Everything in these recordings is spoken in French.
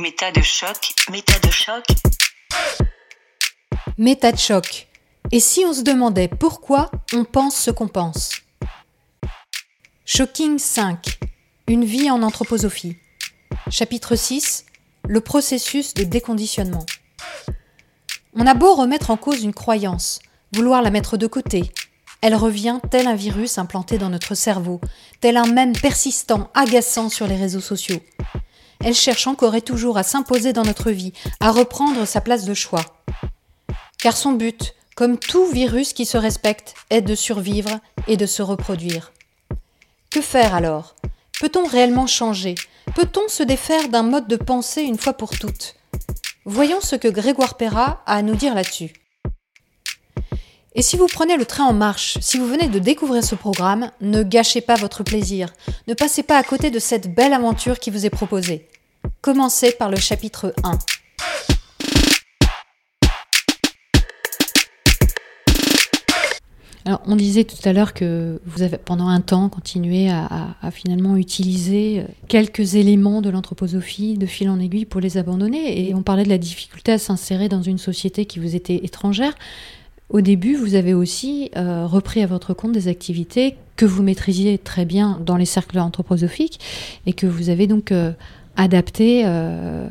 Méta de choc, méta de choc. Méta de choc. Et si on se demandait pourquoi on pense ce qu'on pense? Shocking 5. Une vie en anthroposophie. Chapitre 6. Le processus de déconditionnement. On a beau remettre en cause une croyance, vouloir la mettre de côté, elle revient tel un virus implanté dans notre cerveau, tel un mème persistant, agaçant sur les réseaux sociaux. Elle cherche encore et toujours à s'imposer dans notre vie, à reprendre sa place de choix. Car son but, comme tout virus qui se respecte, est de survivre et de se reproduire. Que faire alors? Peut-on réellement changer? Peut-on se défaire d'un mode de pensée une fois pour toutes? Voyons ce que Grégoire Perra a à nous dire là-dessus. Et si vous prenez le train en marche, si vous venez de découvrir ce programme, ne gâchez pas votre plaisir, ne passez pas à côté de cette belle aventure qui vous est proposée. Commencez par le chapitre 1. Alors, on disait tout à l'heure que vous avez pendant un temps continué à, finalement utiliser quelques éléments de l'anthroposophie de fil en aiguille pour les abandonner. Et on parlait de la difficulté à s'insérer dans une société qui vous était étrangère. Au début, vous avez aussi euh, repris à votre compte des activités que vous maîtrisiez très bien dans les cercles anthroposophiques et que vous avez donc euh, adaptées euh,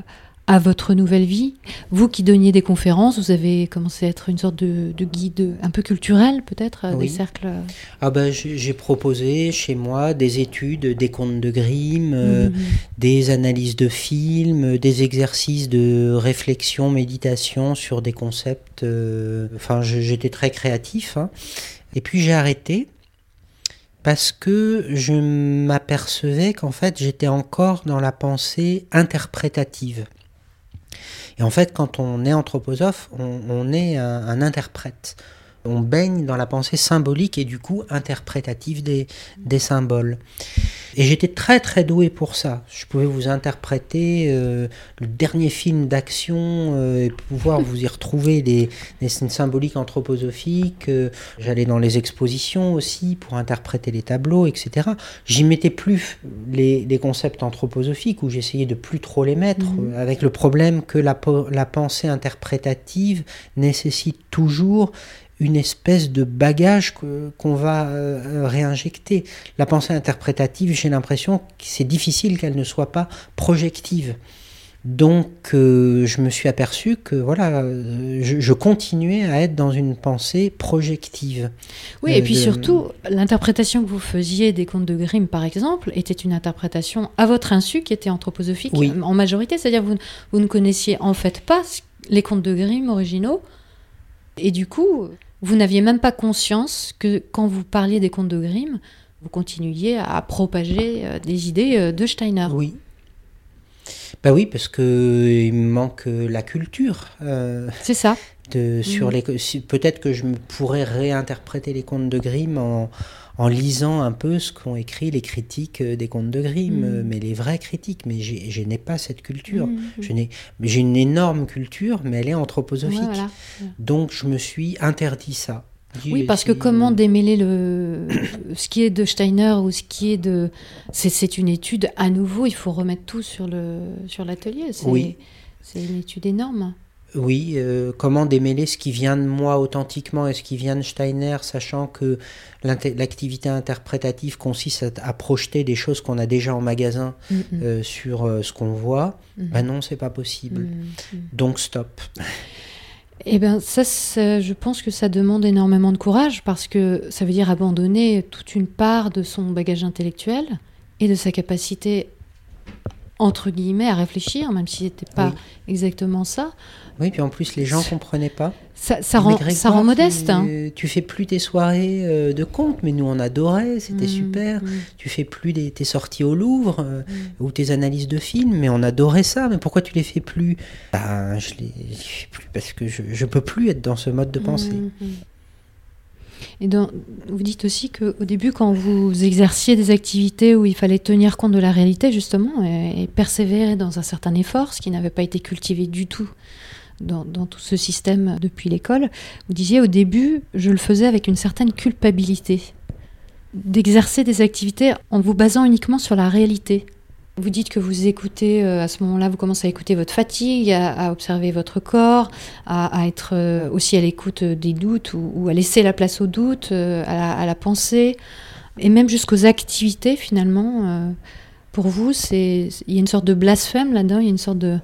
à votre nouvelle vie. Vous qui donniez des conférences, vous avez commencé à être une sorte de, guide un peu culturel peut-être, euh, des cercles euh. Ah ben, j'ai proposé chez moi des études, des contes de Grimm, euh, mhm. des analyses de films, des exercices de réflexion, méditation sur des concepts. enfin, j'étais très créatif. Hein. Et puis j'ai arrêté parce que je m'apercevais qu'en fait j'étais encore dans la pensée interprétative. Et en fait, quand on est anthroposophe, on, est un, interprète on baigne dans la pensée symbolique et du coup interprétative des, des symboles. Et j'étais très très doué pour ça. Je pouvais vous interpréter euh, le dernier film d'action euh, et pouvoir vous y retrouver des, des symboliques anthroposophiques. Euh, j'allais dans les expositions aussi pour interpréter les tableaux, etc. J'y mettais plus les, les, concepts anthroposophiques où j'essayais de plus trop les mettre, mmh. avec le problème que la, la pensée interprétative nécessite toujours une espèce de bagage qu'on va euh, réinjecter. La pensée interprétative, j'ai l'impression que c'est difficile qu'elle ne soit pas projective. Donc euh, je me suis aperçu que voilà, euh, je, continuais à être dans une pensée projective. Oui, et puis surtout, l'interprétation que vous faisiez des contes de Grimm, par exemple, était une interprétation à votre insu qui était anthroposophique en majorité, c'est-à-dire vous, vous ne connaissiez en fait pas les contes de Grimm originaux, et du coup, vous n'aviez même pas conscience que quand vous parliez des contes de Grimm, vous continuiez à propager euh, des idées euh, de Steiner. Oui. Ben oui, parce que il me manque la culture. Euh, C'est ça. De, sur mhm. les, peut-être que je pourrais réinterpréter les contes de Grimm en, en lisant un peu ce qu'ont écrit les critiques euh, des contes de Grimm, mm. euh, mais les vrais critiques. Mais je n'ai pas cette culture. Mm. J'ai une énorme culture, mais elle est anthroposophique. Donc je me suis interdit ça. Oui, parce que comment démêler le, ce qui est de Steiner ou ce qui est de... C'est une étude, à nouveau, il faut remettre tout sur l'atelier. Sur oui. C'est une étude énorme. Oui, euh, comment démêler ce qui vient de moi authentiquement et ce qui vient de Steiner, sachant que l'activité interprétative consiste à, projeter des choses qu'on a déjà en magasin mm-hmm. euh, sur euh, ce qu'on voit. Mm-hmm. Ben non, c'est pas possible. Mm-hmm. Donc stop. Eh bien, ça, je pense que ça demande énormément de courage parce que ça veut dire abandonner toute une part de son bagage intellectuel et de sa capacité entre guillemets, à réfléchir, même si c'était pas exactement ça. Oui, puis en plus, les gens comprenaient pas. Ça, ça rend, ça rend modeste. Hein. Tu, fais plus tes soirées euh, de contes, mais nous on adorait, c'était mmh, super. Mmh. Tu fais plus tes sorties au Louvre euh, mmh. ou tes analyses de films, mais on adorait ça. Mais pourquoi tu les fais plus? Ben, je les, fais plus parce que je, je peux plus être dans ce mode de pensée. Et vous dites aussi qu'au début, quand vous exerciez des activités où il fallait tenir compte de la réalité, justement, et, persévérer dans un certain effort, ce qui n'avait pas été cultivé du tout dans, tout ce système depuis l'école, vous disiez au début, je le faisais avec une certaine culpabilité d'exercer des activités en vous basant uniquement sur la réalité. Vous dites que vous écoutez, euh, à ce moment-là, vous commencez à écouter votre fatigue, à, observer votre corps, à, être euh, aussi à l'écoute des doutes ou, à laisser la place aux doutes, euh, à, la, pensée, et même jusqu'aux activités finalement. pour vous, il y a une sorte de blasphème là-dedans, il y a une sorte de...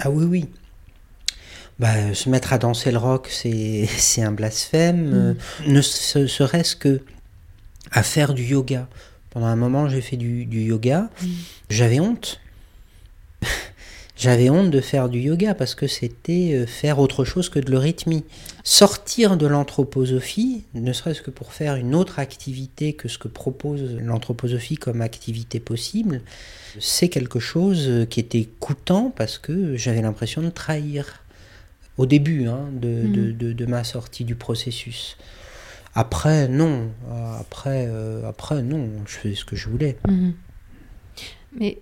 Ah oui, oui. Bah, se mettre à danser le rock, c'est un blasphème. Mm. ne serait-ce que à faire du yoga. Pendant un moment, j'ai fait du, yoga. Mm. J'avais honte. J'avais honte de faire du yoga parce que c'était euh, faire autre chose que de l'eurythmie. Sortir de l'anthroposophie, ne serait-ce que pour faire une autre activité que ce que propose l'anthroposophie comme activité possible, c'est quelque chose qui était coûtant parce que j'avais l'impression de trahir. Au début hein, mm. de, ma sortie du processus. Après, non. Après, euh, après, non. Je faisais ce que je voulais. Mhm. Mais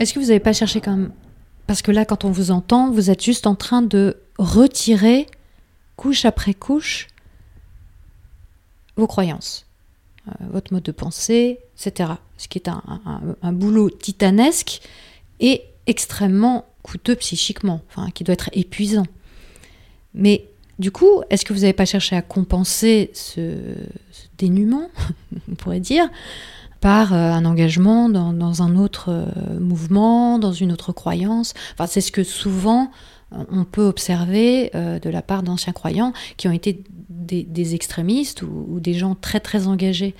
est-ce que vous n'avez pas cherché quand même Parce que là, quand on vous entend, vous êtes juste en train de retirer, couche après couche, vos croyances, euh, votre mode de pensée, etc. Ce qui est un, un, boulot titanesque et extrêmement coûteux psychiquement, enfin, qui doit être épuisant. Mais du coup, est-ce que vous n'avez pas cherché à compenser ce, dénuement, on pourrait dire, par euh, un engagement dans, un autre euh, mouvement, dans une autre croyance? C'est ce que souvent euh, on peut observer de la part d'anciens croyants qui ont été des, extrémistes ou, des gens très très engagés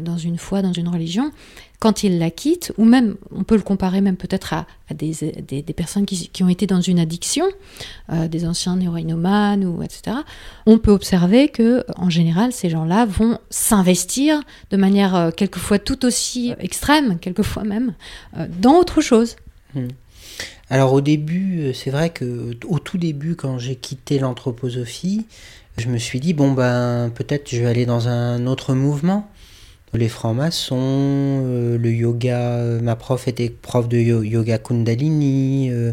dans une foi, dans une religion, quand ils la quittent, ou même, on peut le comparer même peut-être à, des, personnes qui, ont été dans une addiction, euh, des anciens néroïnomanes, ou etc., on peut observer que, en général, ces gens-là vont s'investir de manière euh, quelquefois tout aussi extrême, quelquefois même, euh, dans autre chose. Hmm. Alors au début, c'est vrai que au tout début, quand j'ai quitté l'anthroposophie, je me suis dit bon ben peut-être je vais aller dans un autre mouvement les francs-maçons, euh, le yoga. Euh, ma prof était prof de yoga Kundalini, euh,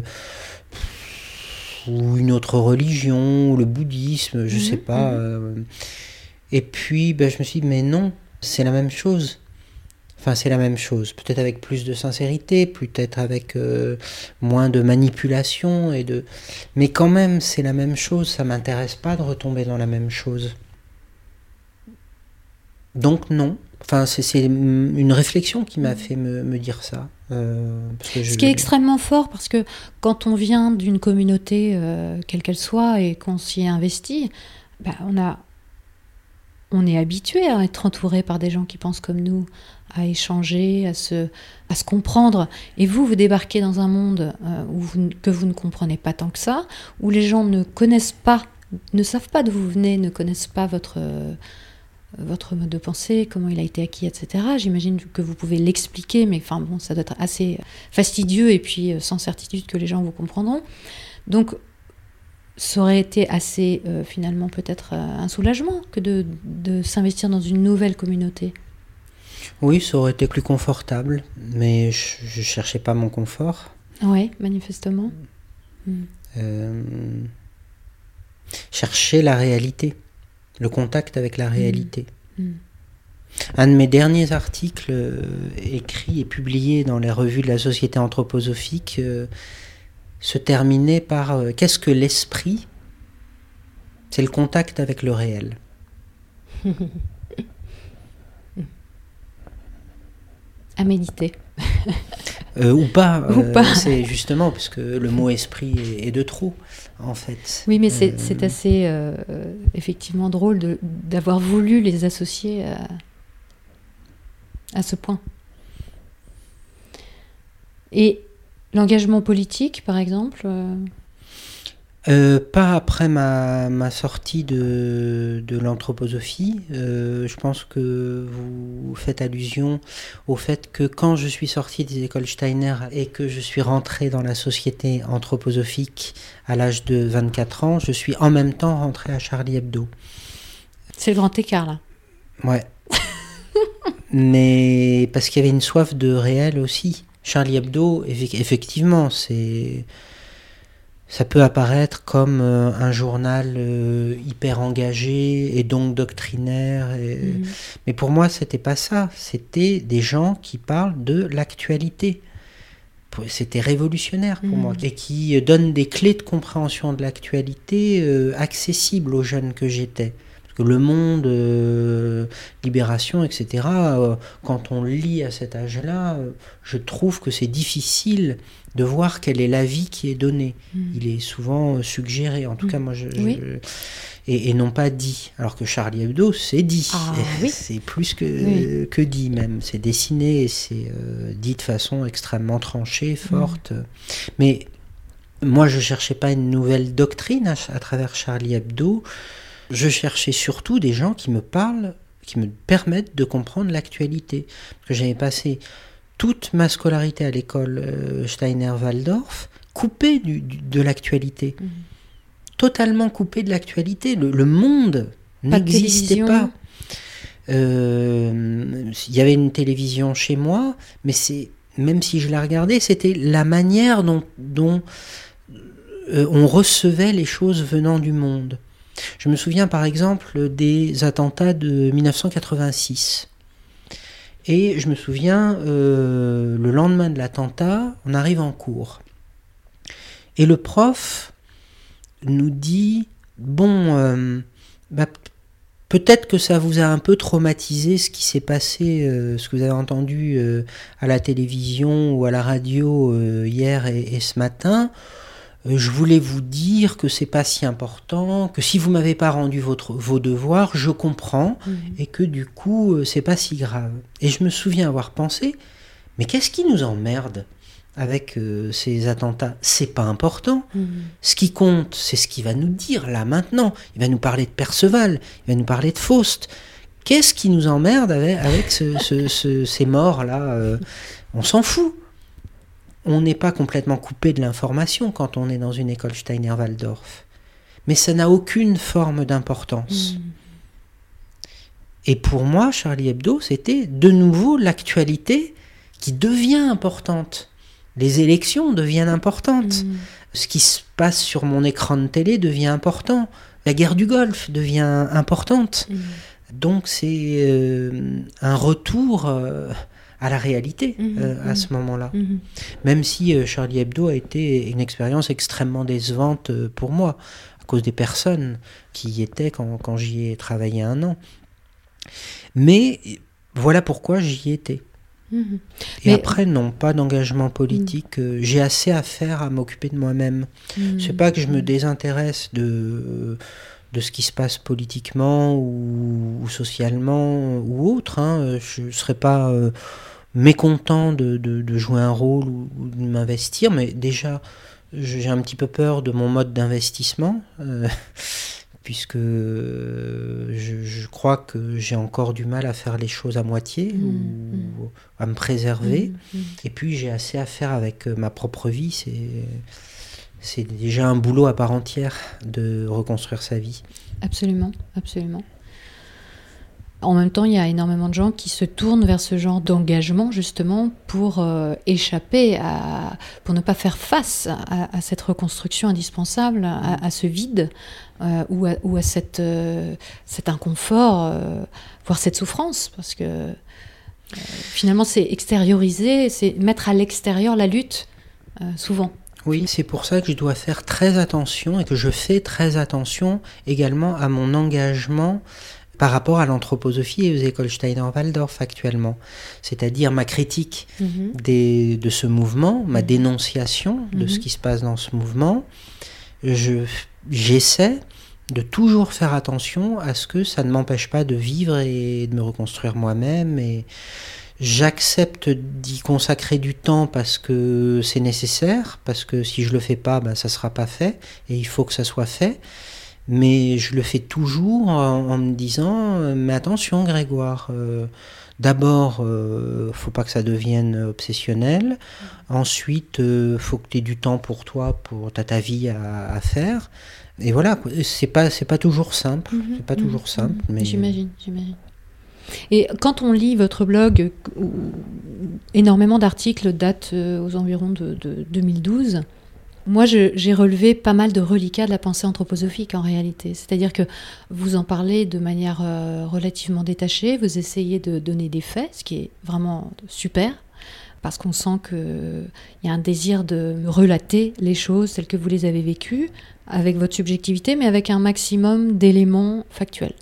ou une autre religion, ou le bouddhisme, je ne sais pas. Mhm. et puis, ben, je me suis dit, mais non, c'est la même chose. Enfin, c'est la même chose. Peut-être avec plus de sincérité, peut-être avec moins de manipulation et de. Mais quand même, c'est la même chose. Ça m'intéresse pas de retomber dans la même chose. Donc non, Enfin, c'est une réflexion qui m'a fait me, dire ça. Euh, Ce qui est extrêmement fort, parce que quand on vient d'une communauté, euh, quelle qu'elle soit, et qu'on s'y est investi, bah, on, a, on est habitué à être entouré par des gens qui pensent comme nous, à échanger, à se, comprendre. Et vous, vous débarquez dans un monde euh, que vous ne comprenez pas tant que ça, où les gens ne connaissent pas, ne savent pas d'où vous venez, ne connaissent pas votre votre mode de pensée, comment il a été acquis, etc. J'imagine que vous pouvez l'expliquer, mais enfin bon, ça doit être assez fastidieux et puis euh, sans certitude que les gens vous comprendront. Donc, ça aurait été assez euh, finalement peut-être euh, un soulagement que de s'investir dans une nouvelle communauté. Oui, ça aurait été plus confortable, mais je, ne cherchais pas mon confort. Oui, manifestement. chercher la réalité le contact avec la réalité. Mm. Mm. Un de mes derniers articles euh, écrits et publiés dans les revues de la Société anthroposophique euh, se terminait par euh, Qu'est-ce que l'esprit? C'est le contact avec le réel. à méditer. ou pas. c'est justement parce que le mot esprit est de trop en fait. Oui, mais c'est euh, assez euh, effectivement drôle d'avoir voulu les associer à, à ce point. Et l'engagement politique, par exemple euh, pas après ma, ma sortie de, de l'anthroposophie. Euh, je pense que vous faites allusion au fait que quand je suis sorti des écoles Steiner et que je suis rentré dans la société anthroposophique à l'âge de 24 ans, je suis en même temps rentré à Charlie Hebdo. C'est le grand écart là. Ouais. Mais parce qu'il y avait une soif de réel aussi. Charlie Hebdo, effectivement, c'est ça peut apparaître comme euh, un journal euh, hyper engagé et donc doctrinaire. Mhm. Mais pour moi, c'était pas ça. C'était des gens qui parlent de l'actualité. c'était révolutionnaire pour Mhm. moi et qui donne des clés de compréhension de l'actualité euh, accessibles aux jeunes que j'étais. Parce que le monde, euh, Libération, etc., euh, quand on lit à cet âge-là, euh, je trouve que c'est difficile de voir quel est l'avis qui est donné. Mhm. Il est souvent suggéré, en tout Mhm. cas moi je... je- Oui. et, et non pas dit. Alors que Charlie Hebdo, c'est dit. Ah, oui. C'est plus que, Oui. que dit même. C'est dessiné et c'est dit de façon extrêmement tranchée, forte. Mais moi, je cherchais pas une nouvelle doctrine à, à travers Charlie Hebdo. Je cherchais surtout des gens qui me parlent, qui me permettent de comprendre l'actualité. Parce que j'avais passé toute ma scolarité à l'école euh, Steiner-Waldorf coupée du- du- de l'actualité. Mhm. Totalement coupée de l'actualité. Le, le monde n'existait pas. Euh, Il y avait une télévision chez moi, mais c'est même si je la regardais, c'était la manière dont, dont euh, on recevait les choses venant du monde. Je me souviens par exemple des attentats de 1986. Et je me souviens, euh, le lendemain de l'attentat, on arrive en cours. Et le prof nous dit, bon, euh, bah, peut-être que ça vous a un peu traumatisé ce qui s'est passé, euh, ce que vous avez entendu à la télévision ou à la radio hier et ce matin. Euh, je voulais vous dire que c'est pas si important, que si vous m'avez pas rendu votre, vos devoirs, je comprends Mhm. et que du coup euh, c'est pas si grave. Et je me souviens avoir pensé, mais qu'est-ce qui nous emmerde avec euh, ces attentats? C'est pas important. Mhm. Ce qui compte, c'est ce qu'il va nous dire là maintenant. Il va nous parler de Perceval, il va nous parler de Faust. Qu'est-ce qui nous emmerde avec, avec ce- ce- ce- ces morts là euh, On s'en fout. On n'est pas complètement coupé de l'information quand on est dans une école Steiner-Waldorf. Mais ça n'a aucune forme d'importance. Mhm. Et pour moi, Charlie Hebdo, c'était de nouveau l'actualité qui devient importante. Les élections deviennent importantes. Mhm. Ce qui se passe sur mon écran de télé devient important. La guerre du Golfe devient importante. Mhm. Donc c'est euh, un retour euh, à la réalité Mhm, euh, à mhm. ce moment-là. Mhm. Même si euh, Charlie Hebdo a été une expérience extrêmement décevante euh, pour moi, à cause des personnes qui y étaient quand, quand j'y ai travaillé un an. Mais voilà pourquoi j'y étais. Et Mais- après, non, pas d'engagement politique. J'ai assez à faire à m'occuper de moi-même. C'est pas que je me désintéresse de, de ce qui se passe politiquement ou, ou socialement ou autre. hein. Je ne serais pas euh, mécontent de, de- de jouer un rôle ou, ou de m'investir, mais déjà, j'ai un petit peu peur de mon mode d'investissement. euh, puisque euh, je, je crois que j'ai encore du mal à faire les choses à moitié Mhm, ou à me préserver. Mhm. Et puis j'ai assez à faire avec euh, ma propre vie. C'est c'est déjà un boulot à part entière de reconstruire sa vie. Absolument, absolument. En même temps, il y a énormément de gens qui se tournent vers ce genre d'engagement justement pour euh, échapper à, pour ne pas faire face à, cette reconstruction indispensable, à, ce vide euh, ou, à, ou à cette, euh, cet inconfort, voire cette souffrance, parce que finalement c'est extérioriser, c'est mettre à l'extérieur la lutte, souvent. Oui, c'est pour ça que je dois faire très attention et que je fais très attention également à mon engagement par rapport à l'anthroposophie et aux écoles Steiner-Waldorf actuellement. C'est-à-dire ma critique des- de ce mouvement, ma Mhm. dénonciation de ce Mhm. qui se passe dans ce mouvement. Je, j'essaie de toujours faire attention à ce que ça ne m'empêche pas de vivre et de me reconstruire moi-même. Et j'accepte d'y consacrer du temps parce que c'est nécessaire, parce que si je le fais pas, ben, ça sera pas fait et il faut que ça soit fait. Mais je le fais toujours en, en me disant, mais attention Grégoire, euh, d'abord, euh, faut pas que ça devienne obsessionnel. Ensuite, euh, faut que tu aies du temps pour toi, pour t'as ta vie à, à faire. Et voilà, c'est pas c'est pas toujours simple, Mhm, c'est pas mhm, toujours simple, mhm. mais J'imagine, j'imagine. Et quand on lit votre blog, où énormément d'articles datent euh, aux environs de, de 2012, moi j'ai relevé pas mal de reliquats de la pensée anthroposophique en réalité. C'est-à-dire que vous en parlez de manière euh, relativement détachée, vous essayez de donner des faits, ce qui est vraiment super. parce qu'on sent qu'il y a un désir de relater les choses telles que vous les avez vécues, avec votre subjectivité, mais avec un maximum d'éléments factuels.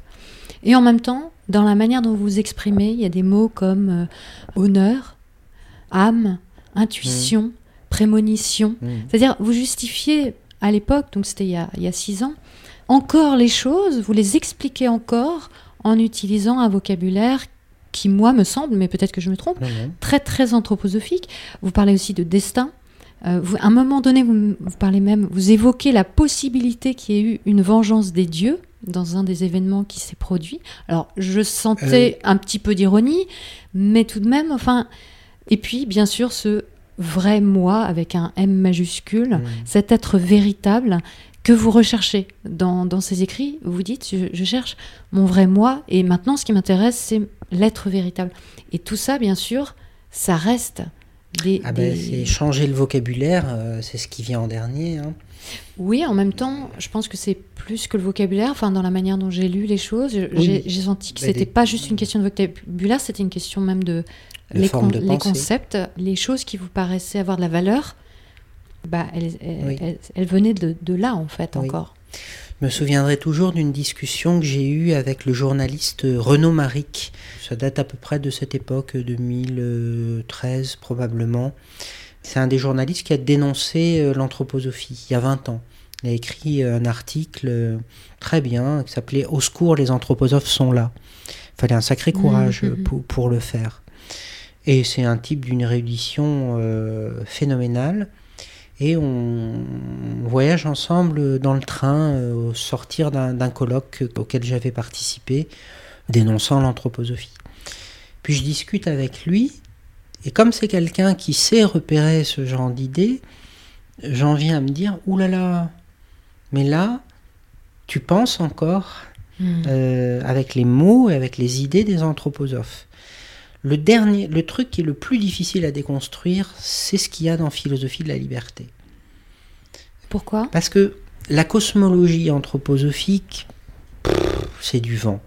Et en même temps, dans la manière dont vous vous exprimez, il y a des mots comme euh, honneur, âme, intuition, prémonition. Mm. C'est-à-dire, vous justifiez à l'époque, donc c'était il, y a- il y a six ans, encore les choses, vous les expliquez encore en utilisant un vocabulaire qui, moi, me semble, mais peut-être que je me trompe, non. très très anthroposophique. Vous parlez aussi de destin. Euh, vous- à un moment donné, vous, vous parlez même, vous évoquez la possibilité qu'il y ait eu une vengeance des dieux dans un des événements qui s'est produit. Alors, je sentais un petit peu d'ironie, mais tout de même, enfin. Et puis, bien sûr, ce vrai moi avec un M majuscule, Mm. cet être véritable que vous recherchez dans, dans ces écrits. Vous dites, je, je cherche mon vrai moi, et maintenant, ce qui m'intéresse, c'est l'être véritable. Et tout ça, bien sûr, ça reste des... Ah ben, des- c'est changer le vocabulaire, euh, c'est ce qui vient en dernier. hein. Oui, en même temps, je pense que c'est plus que le vocabulaire. Enfin, dans la manière dont j'ai lu les choses, Oui. j'ai senti que Bah, c'était des- pas juste une question de vocabulaire, c'était une question même de, les, forme de les concepts, les choses qui vous paraissaient avoir de la valeur. Bah, elles, elles- Oui. elles- elles venaient de, de là, en fait, Oui. encore. Je me souviendrai toujours d'une discussion que j'ai eue avec le journaliste Renaud Maric. Ça date à peu près de cette époque, 2013 probablement. C'est un des journalistes qui a dénoncé euh, l'anthroposophie il y a 20 ans. Il a écrit euh, un article euh, très bien qui s'appelait Au secours, les anthroposophes sont là. Il fallait un sacré courage euh, Mhm. pour, pour le faire. Et c'est un type d'une réédition euh, phénoménale. Et on, on voyage ensemble dans le train euh, au sortir d'un d'un colloque auquel j'avais participé, dénonçant l'anthroposophie. Puis je discute avec lui, et comme c'est quelqu'un qui sait repérer ce genre d'idées, j'en viens à me dire, oulala, mais là, tu penses encore Mm. euh, avec les mots et avec les idées des anthroposophes. Le dernier, le truc qui est le plus difficile à déconstruire, c'est ce qu'il y a dans Philosophie de la liberté. Pourquoi? Parce que la cosmologie anthroposophique, c'est du vent.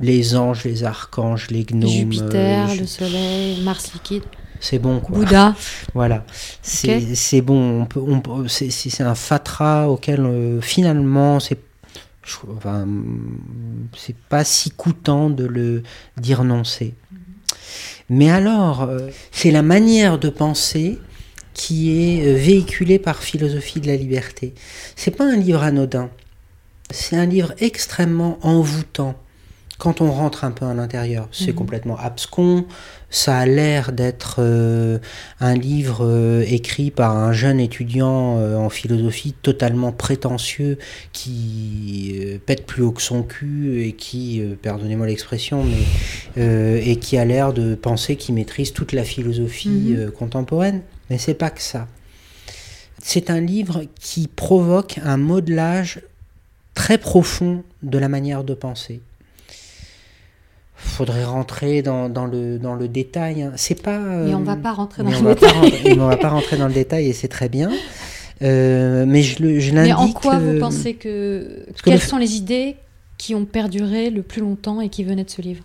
Les anges, les archanges, les gnomes, Jupiter, euh, le Soleil, Mars liquide, c'est bon quoi. Bouddha. Voilà, c'est bon. On peut, on peut- c'est- un fatras auquel euh, finalement c'est enfin, c'est pas si coûtant de le d'y renoncer. Mais alors, euh, c'est la manière de penser qui est euh, véhiculée par Philosophie de la liberté. C'est pas un livre anodin. C'est un livre extrêmement envoûtant quand on rentre un peu à l'intérieur. C'est Mhm. complètement abscon. Ça a l'air d'être euh, un livre euh, écrit par un jeune étudiant euh, en philosophie totalement prétentieux qui pète plus haut que son cul et qui, pardonnez-moi l'expression, mais et qui a l'air de penser qu'il maîtrise toute la philosophie Mhm. contemporaine. Mais c'est pas que ça. C'est un livre qui provoque un modelage très profond de la manière de penser. Faudrait rentrer dans, dans le, dans le détail. hein. C'est pas. Mais on euh, va pas rentrer dans le détail. rentrer- mais on va pas rentrer dans le détail et c'est très bien. Euh, mais je, le- je Mais l'indique. en quoi vous euh, pensez que... que Quelles le- sont les idées qui ont perduré le plus longtemps et qui venaient de ce livre?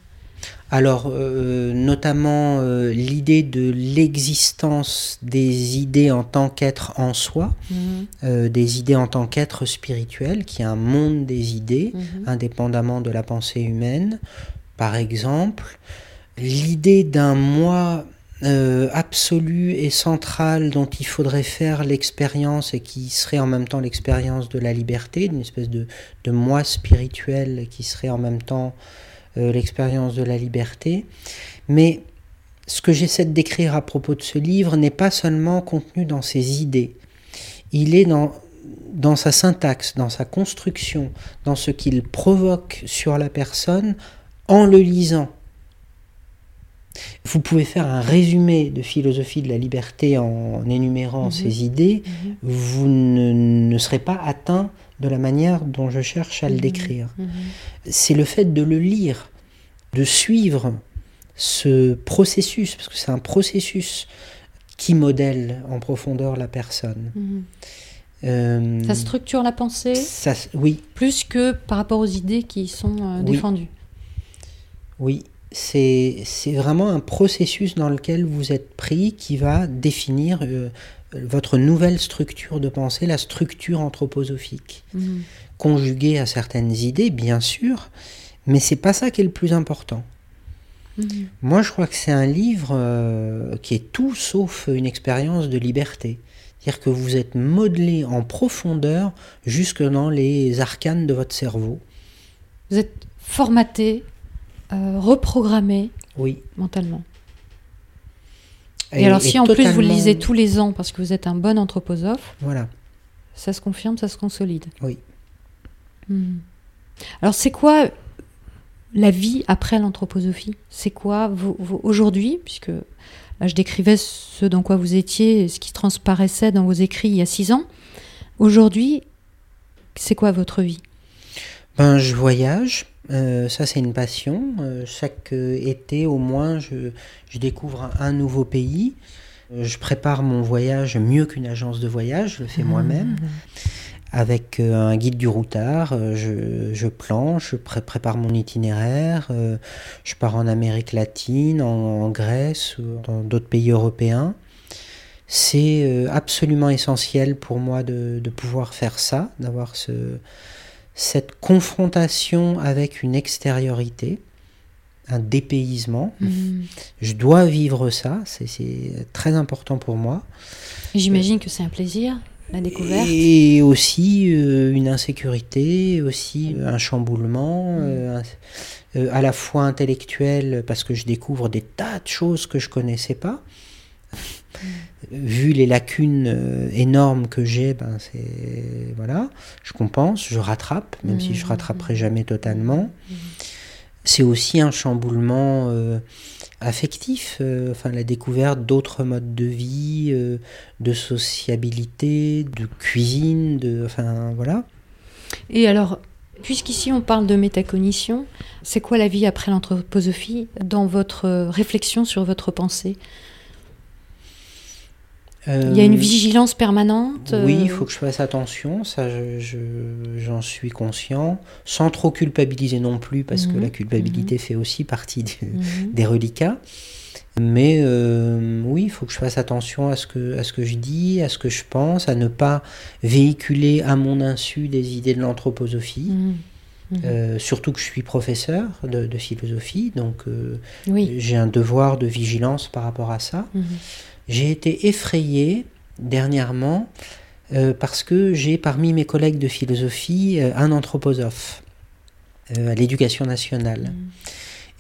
Alors, euh, notamment euh, l'idée de l'existence des idées en tant qu'être en soi, Mhm, euh, des idées en tant qu'être spirituel, qui est un monde des idées, mhm. indépendamment de la pensée humaine. Par exemple, l'idée d'un moi euh, absolu et central dont il faudrait faire l'expérience et qui serait en même temps l'expérience de la liberté, d'une espèce de, moi spirituel qui serait en même temps euh, l'expérience de la liberté. Mais ce que j'essaie de décrire à propos de ce livre n'est pas seulement contenu dans ses idées. Il est dans, dans sa syntaxe, dans sa construction, dans ce qu'il provoque sur la personne en le lisant. Vous pouvez faire un résumé de philosophie de la liberté en énumérant Mhm. ces idées. Mhm. Vous ne, ne serez pas atteint de la manière dont je cherche à le Mhm. décrire. C'est le fait de le lire, de suivre ce processus, parce que c'est un processus qui modèle en profondeur la personne. Euh, Ça structure la pensée ça oui, plus que par rapport aux idées qui sont euh, Oui. défendues. Oui. c'est vraiment un processus dans lequel vous êtes pris qui va définir euh, votre nouvelle structure de pensée, la structure anthroposophique, Mhm. conjuguée à certaines idées, bien sûr, mais c'est pas ça qui est le plus important. Mhm. Moi, je crois que c'est un livre euh, qui est tout sauf une expérience de liberté. C'est-à-dire que vous êtes modelé en profondeur jusque dans les arcanes de votre cerveau. Vous êtes formaté, euh, reprogrammé Oui. mentalement. Et, alors, si en plus vous le lisez tous les ans parce que vous êtes un bon anthroposophe, Voilà. ça se confirme, ça se consolide. Oui. Hmm. Alors, c'est quoi la vie après l'anthroposophie? C'est quoi aujourd'hui, puisque là je décrivais ce dans quoi vous étiez, ce qui transparaissait dans vos écrits il y a six ans. Aujourd'hui, c'est quoi votre vie? Ben, je voyage. Euh, ça, c'est une passion. Euh, chaque euh, été, au moins, je, je découvre un, un nouveau pays. Je prépare mon voyage mieux qu'une agence de voyage. Je le fais moi-même. Avec un guide du routard, je, je planche, je pré- prépare mon itinéraire. je pars en Amérique latine, en, en Grèce, dans d'autres pays européens. C'est absolument essentiel pour moi de, de pouvoir faire ça, d'avoir ce, cette confrontation avec une extériorité, un dépaysement. Hmm. Je dois vivre ça, c'est- très important pour moi. J'imagine que c'est un plaisir, la découverte. Et aussi euh, une insécurité, aussi euh, un chamboulement, euh, un- euh, à la fois intellectuel, parce que je découvre des tas de choses que je connaissais pas. Vu les lacunes euh, énormes que j'ai, ben c'est voilà, je compense, je rattrape, même si je Mhm. rattraperai jamais totalement. C'est aussi un chamboulement euh, affectif, euh, enfin la découverte d'autres modes de vie, euh, de sociabilité, de cuisine, de, enfin voilà. Et alors, puisqu'ici on parle de métacognition, c'est quoi la vie après l'anthroposophie dans votre réflexion sur votre pensée? Il y a une Euh, vigilance permanente Oui, euh, il faut que je fasse attention, ça je- je- j'en suis conscient, sans trop culpabiliser non plus, parce que Mhm, la culpabilité fait aussi partie mhm. des reliquats. Mais euh, oui, il faut que je fasse attention à ce, que, à ce que je dis, à ce que je pense, à ne pas véhiculer à mon insu des idées de l'anthroposophie. Mhm. Mhm. Euh, surtout que je suis professeur de, de philosophie, donc euh, oui. j'ai un devoir de vigilance par rapport à ça. J'ai été effrayé dernièrement euh, parce que j'ai parmi mes collègues de philosophie euh, un anthroposophe euh, à l'éducation nationale. Mhm.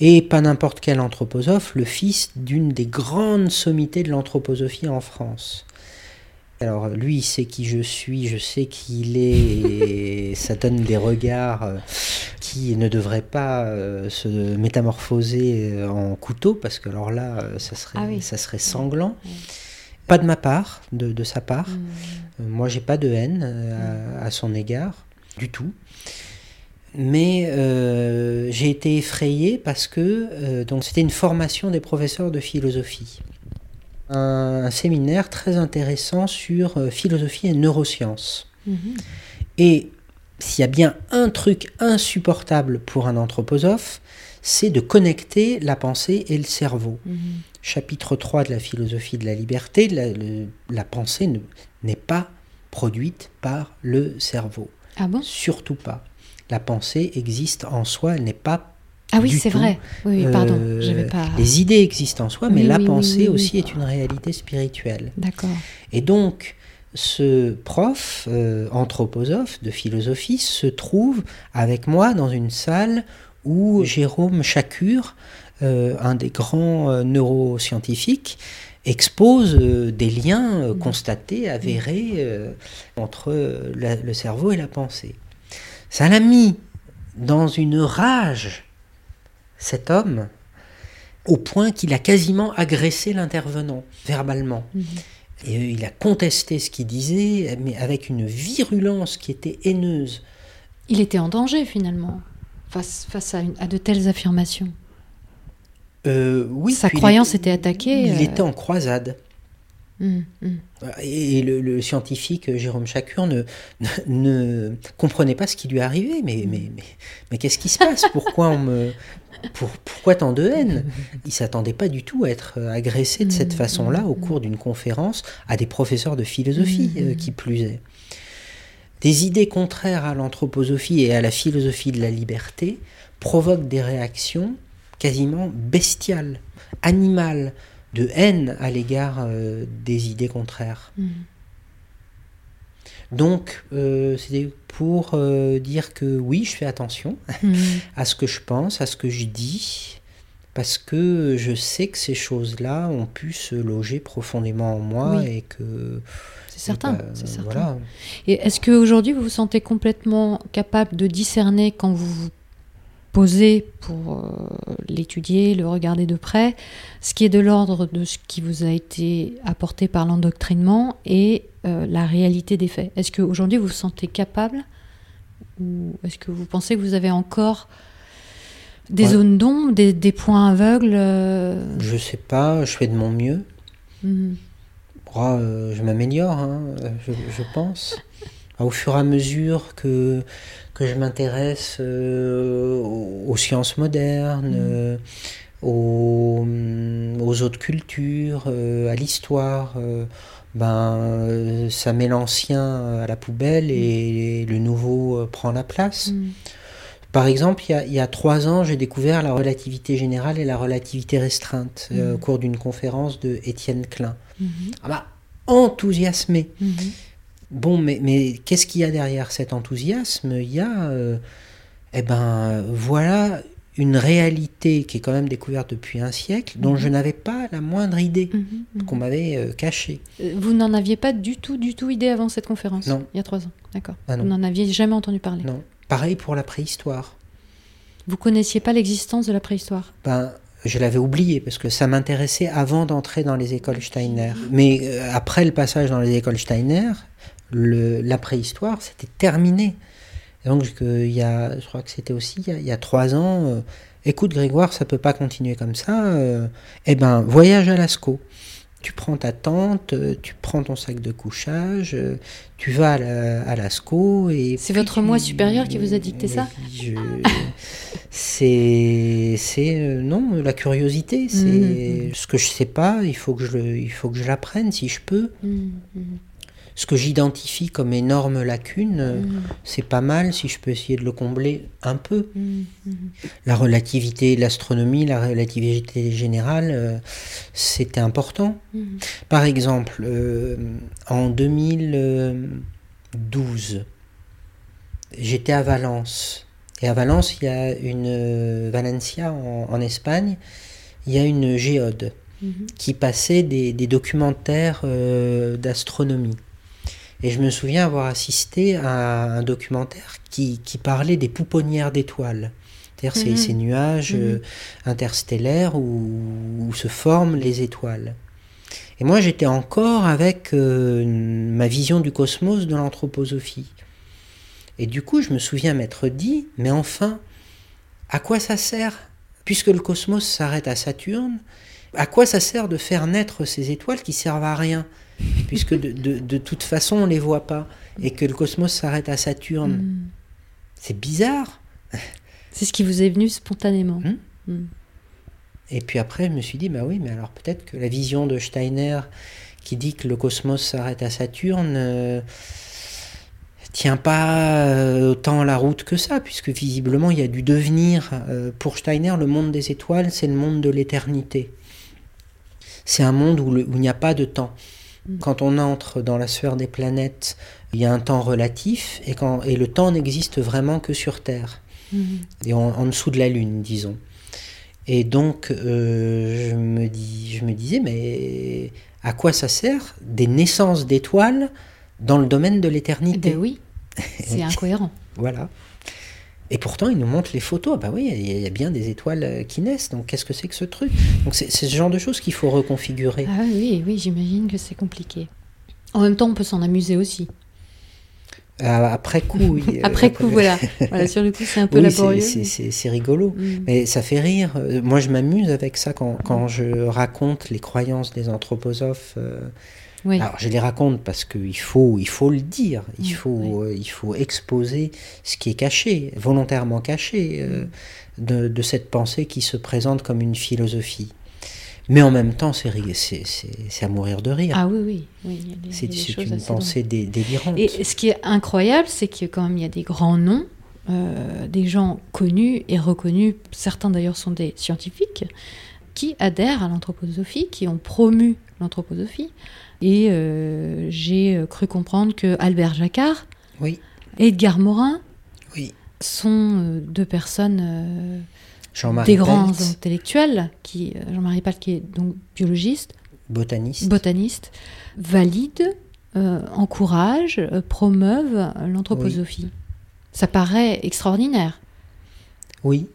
Et pas n'importe quel anthroposophe, le fils d'une des grandes sommités de l'anthroposophie en France. Alors lui, il sait qui je suis, je sais qui il est, et ça donne des regards euh, qui ne devraient pas euh, se métamorphoser euh, en couteau, parce que alors là, ça serait, Ah oui. ça serait sanglant. Pas de ma part, de, de sa part. Euh, Moi, j'ai pas de haine à, à son égard, du tout. Mais euh, j'ai été effrayé parce que euh, donc c'était une formation des professeurs de philosophie. Un, séminaire très intéressant sur euh, philosophie et neurosciences. Mhm. Et s'il y a bien un truc insupportable pour un anthroposophe, c'est de connecter la pensée et le cerveau Mhm. chapitre 3 de la philosophie de la liberté, la, le- la pensée ne- n'est pas produite par le cerveau. Ah bon? Surtout pas. La pensée existe en soi, elle n'est pas... Ah oui, c'est vrai. Oui, pardon, euh, j'avais pas. Les idées existent en soi, mais Oui, la oui, pensée oui, aussi est une réalité spirituelle. D'accord. Et donc, ce prof, euh, anthroposophe de philosophie, se trouve avec moi dans une salle où Jérôme Chacure, euh, un des grands euh, neuroscientifiques, expose des liens euh, constatés, avérés entre la- le cerveau et la pensée. Ça l'a mis dans une rage, cet homme, au point qu'il a quasiment agressé l'intervenant verbalement. Mhm. Et euh, il a contesté ce qu'il disait, mais avec une virulence qui était haineuse. Il était en danger finalement face, face à, une- à de telles affirmations. Euh, oui, Sa il croyance était- attaquée. Il euh, était en croisade. Mm, mm. Et le, le scientifique Jérôme Chacur ne, ne, comprenait pas ce qui lui arrivait. Mais, mais, mais, mais qu'est-ce qui se passe? Pourquoi on me, pour, pourquoi tant de haine? Il s'attendait pas du tout à être agressé de cette façon-là au cours d'une conférence à des professeurs de philosophie euh, qui plus est. Des idées contraires à l'anthroposophie et à la philosophie de la liberté provoquent des réactions quasiment bestiales, animales, de haine à l'égard euh, des idées contraires. Donc, euh, c'était pour euh, dire que oui, je fais attention Mm. à ce que je pense, à ce que je dis, parce que je sais que ces choses-là ont pu se loger profondément en moi Oui. et que... C'est certain, bah, c'est certain. Voilà. Et est-ce qu'aujourd'hui, vous vous sentez complètement capable de discerner quand vous vous posez pour euh, l'étudier, le regarder de près, ce qui est de l'ordre de ce qui vous a été apporté par l'endoctrinement et euh, la réalité des faits Est-ce qu'aujourd'hui, vous vous sentez capable ou est-ce que vous pensez que vous avez encore des Ouais. zones d'ombre, des, des points aveugles euh, Je sais pas, je fais de mon mieux. mhm. Oh, euh, je m'améliore, hein, je, je pense. Au fur et à mesure que, que je m'intéresse euh, aux, sciences modernes, euh, aux, aux autres cultures, euh, à l'histoire, ben, ça met l'ancien à la poubelle et le nouveau prend la place. Mhm. Par exemple, il y a, il y a trois ans, j'ai découvert la relativité générale et la relativité restreinte euh, au cours d'une conférence de Étienne Klein. Mhm. Ah bah, enthousiasmé. Bon, mais, mais qu'est-ce qu'il y a derrière cet enthousiasme? Il y a, euh, eh ben, voilà une réalité qui est quand même découverte depuis un siècle, dont Mhm. je n'avais pas la moindre idée, Mhm. Mhm. qu'on m'avait euh, cachée. Euh, Vous n'en aviez pas du tout, du tout idée avant cette conférence? Non. Il y a trois ans, d'accord. Ah. Vous n'en aviez jamais entendu parler? Non. Pareil pour la préhistoire. Vous connaissiez pas l'existence de la préhistoire? Ben, je l'avais oublié parce que ça m'intéressait avant d'entrer dans les écoles Steiner. Mais euh, après le passage dans les écoles Steiner, la préhistoire, c'était terminé. Et donc, il y a, je crois que c'était aussi il y a, il y a trois ans. euh, Écoute, Grégoire, ça peut pas continuer comme ça. euh, eh ben, voyage à Lascaux. Tu prends ta tente, euh, tu prends ton sac de couchage, euh, tu vas à, la, à Lascaux et C'est votre tu- moi supérieur qui vous a dicté ça? C'est, c'est euh, non la curiosité. C'est Mhm. ce que je sais pas. Il faut que je, il faut que je l'apprenne si je peux. Mhm, Ce que j'identifie comme énorme lacune, euh, mhm, c'est pas mal si je peux essayer de le combler un peu. mhm, mhm. La relativité, l'astronomie, la relativité générale, euh, c'était important. Par exemple, euh, en 2012, j'étais à Valence. Et à Valence, il y a une Valencia en, en Espagne, il y a une géode Mhm. qui passait des, des documentaires euh, d'astronomie. Et je me souviens avoir assisté à un documentaire qui, qui parlait des pouponnières d'étoiles. C'est-à-dire ces- Mhm. ces, nuages Mhm. euh, interstellaires où, où se forment les étoiles. Et moi, j'étais encore avec euh, ma vision du cosmos de l'anthroposophie. Et du coup, je me souviens m'être dit, mais enfin, à quoi ça sert? Puisque le cosmos s'arrête à Saturne, à quoi ça sert de faire naître ces étoiles qui servent à rien? Puisque de, de- de toute façon, on les voit pas. Et que le cosmos s'arrête à Saturne. Mhm. C'est bizarre. C'est ce qui vous est venu spontanément. Mhm. Mhm. Et puis après, je me suis dit, bah oui, mais alors peut-être que la vision de Steiner qui dit que le cosmos s'arrête à Saturne euh, tient pas euh, autant la route que ça, puisque visiblement il y a du devenir. Euh, pour Steiner, le monde des étoiles, c'est le monde de l'éternité. C'est un monde où, le- où il n'y a pas de temps. Mm. Quand on entre dans la sphère des planètes, il y a un temps relatif, et, quand, et le temps n'existe vraiment que sur Terre Mhm. et en, en dessous de la Lune, disons. Et donc, euh, je, me dis, je me disais, mais à quoi ça sert des naissances d'étoiles dans le domaine de l'éternité? Ben oui, c'est incohérent. Voilà. Et pourtant, ils nous montrent les photos. Ah bah oui, il y, a- il y a bien des étoiles euh, qui naissent. Donc, qu'est-ce que c'est que ce truc? Donc, c'est ce genre de choses qu'il faut reconfigurer. Ah oui, oui, j'imagine que c'est compliqué. En même temps, on peut s'en amuser aussi. Ah, après coup, oui. euh, Après coup, voilà. voilà. Sur le coup, c'est un peu Oui, laborieux. c'est- rigolo. Mhm. Mais ça fait rire. Euh, Moi, je m'amuse avec ça quand, quand je raconte les croyances des anthroposophes euh, Oui. Alors, je les raconte parce qu'il faut, il faut le dire, il, Oui, faut, oui. euh, il faut exposer ce qui est caché, volontairement caché, euh, de, de cette pensée qui se présente comme une philosophie. Mais en même temps, c'est à mourir de rire. Ah oui, oui. c'est une pensée dé- délirante. Et ce qui est incroyable, c'est que quand même il y a des grands noms, euh, des gens connus et reconnus, certains d'ailleurs sont des scientifiques, qui adhèrent à l'anthroposophie, qui ont promu l'anthroposophie. Et euh, j'ai euh, cru comprendre que Albert Jacquard Oui, et Edgar Morin oui. sont euh, deux personnes, des grands intellectuels, qui, Jean-Marie Palt qui est donc biologiste, botaniste. botaniste, valide, euh, encourage, euh, promeuvent l'anthroposophie. Ça paraît extraordinaire. Oui.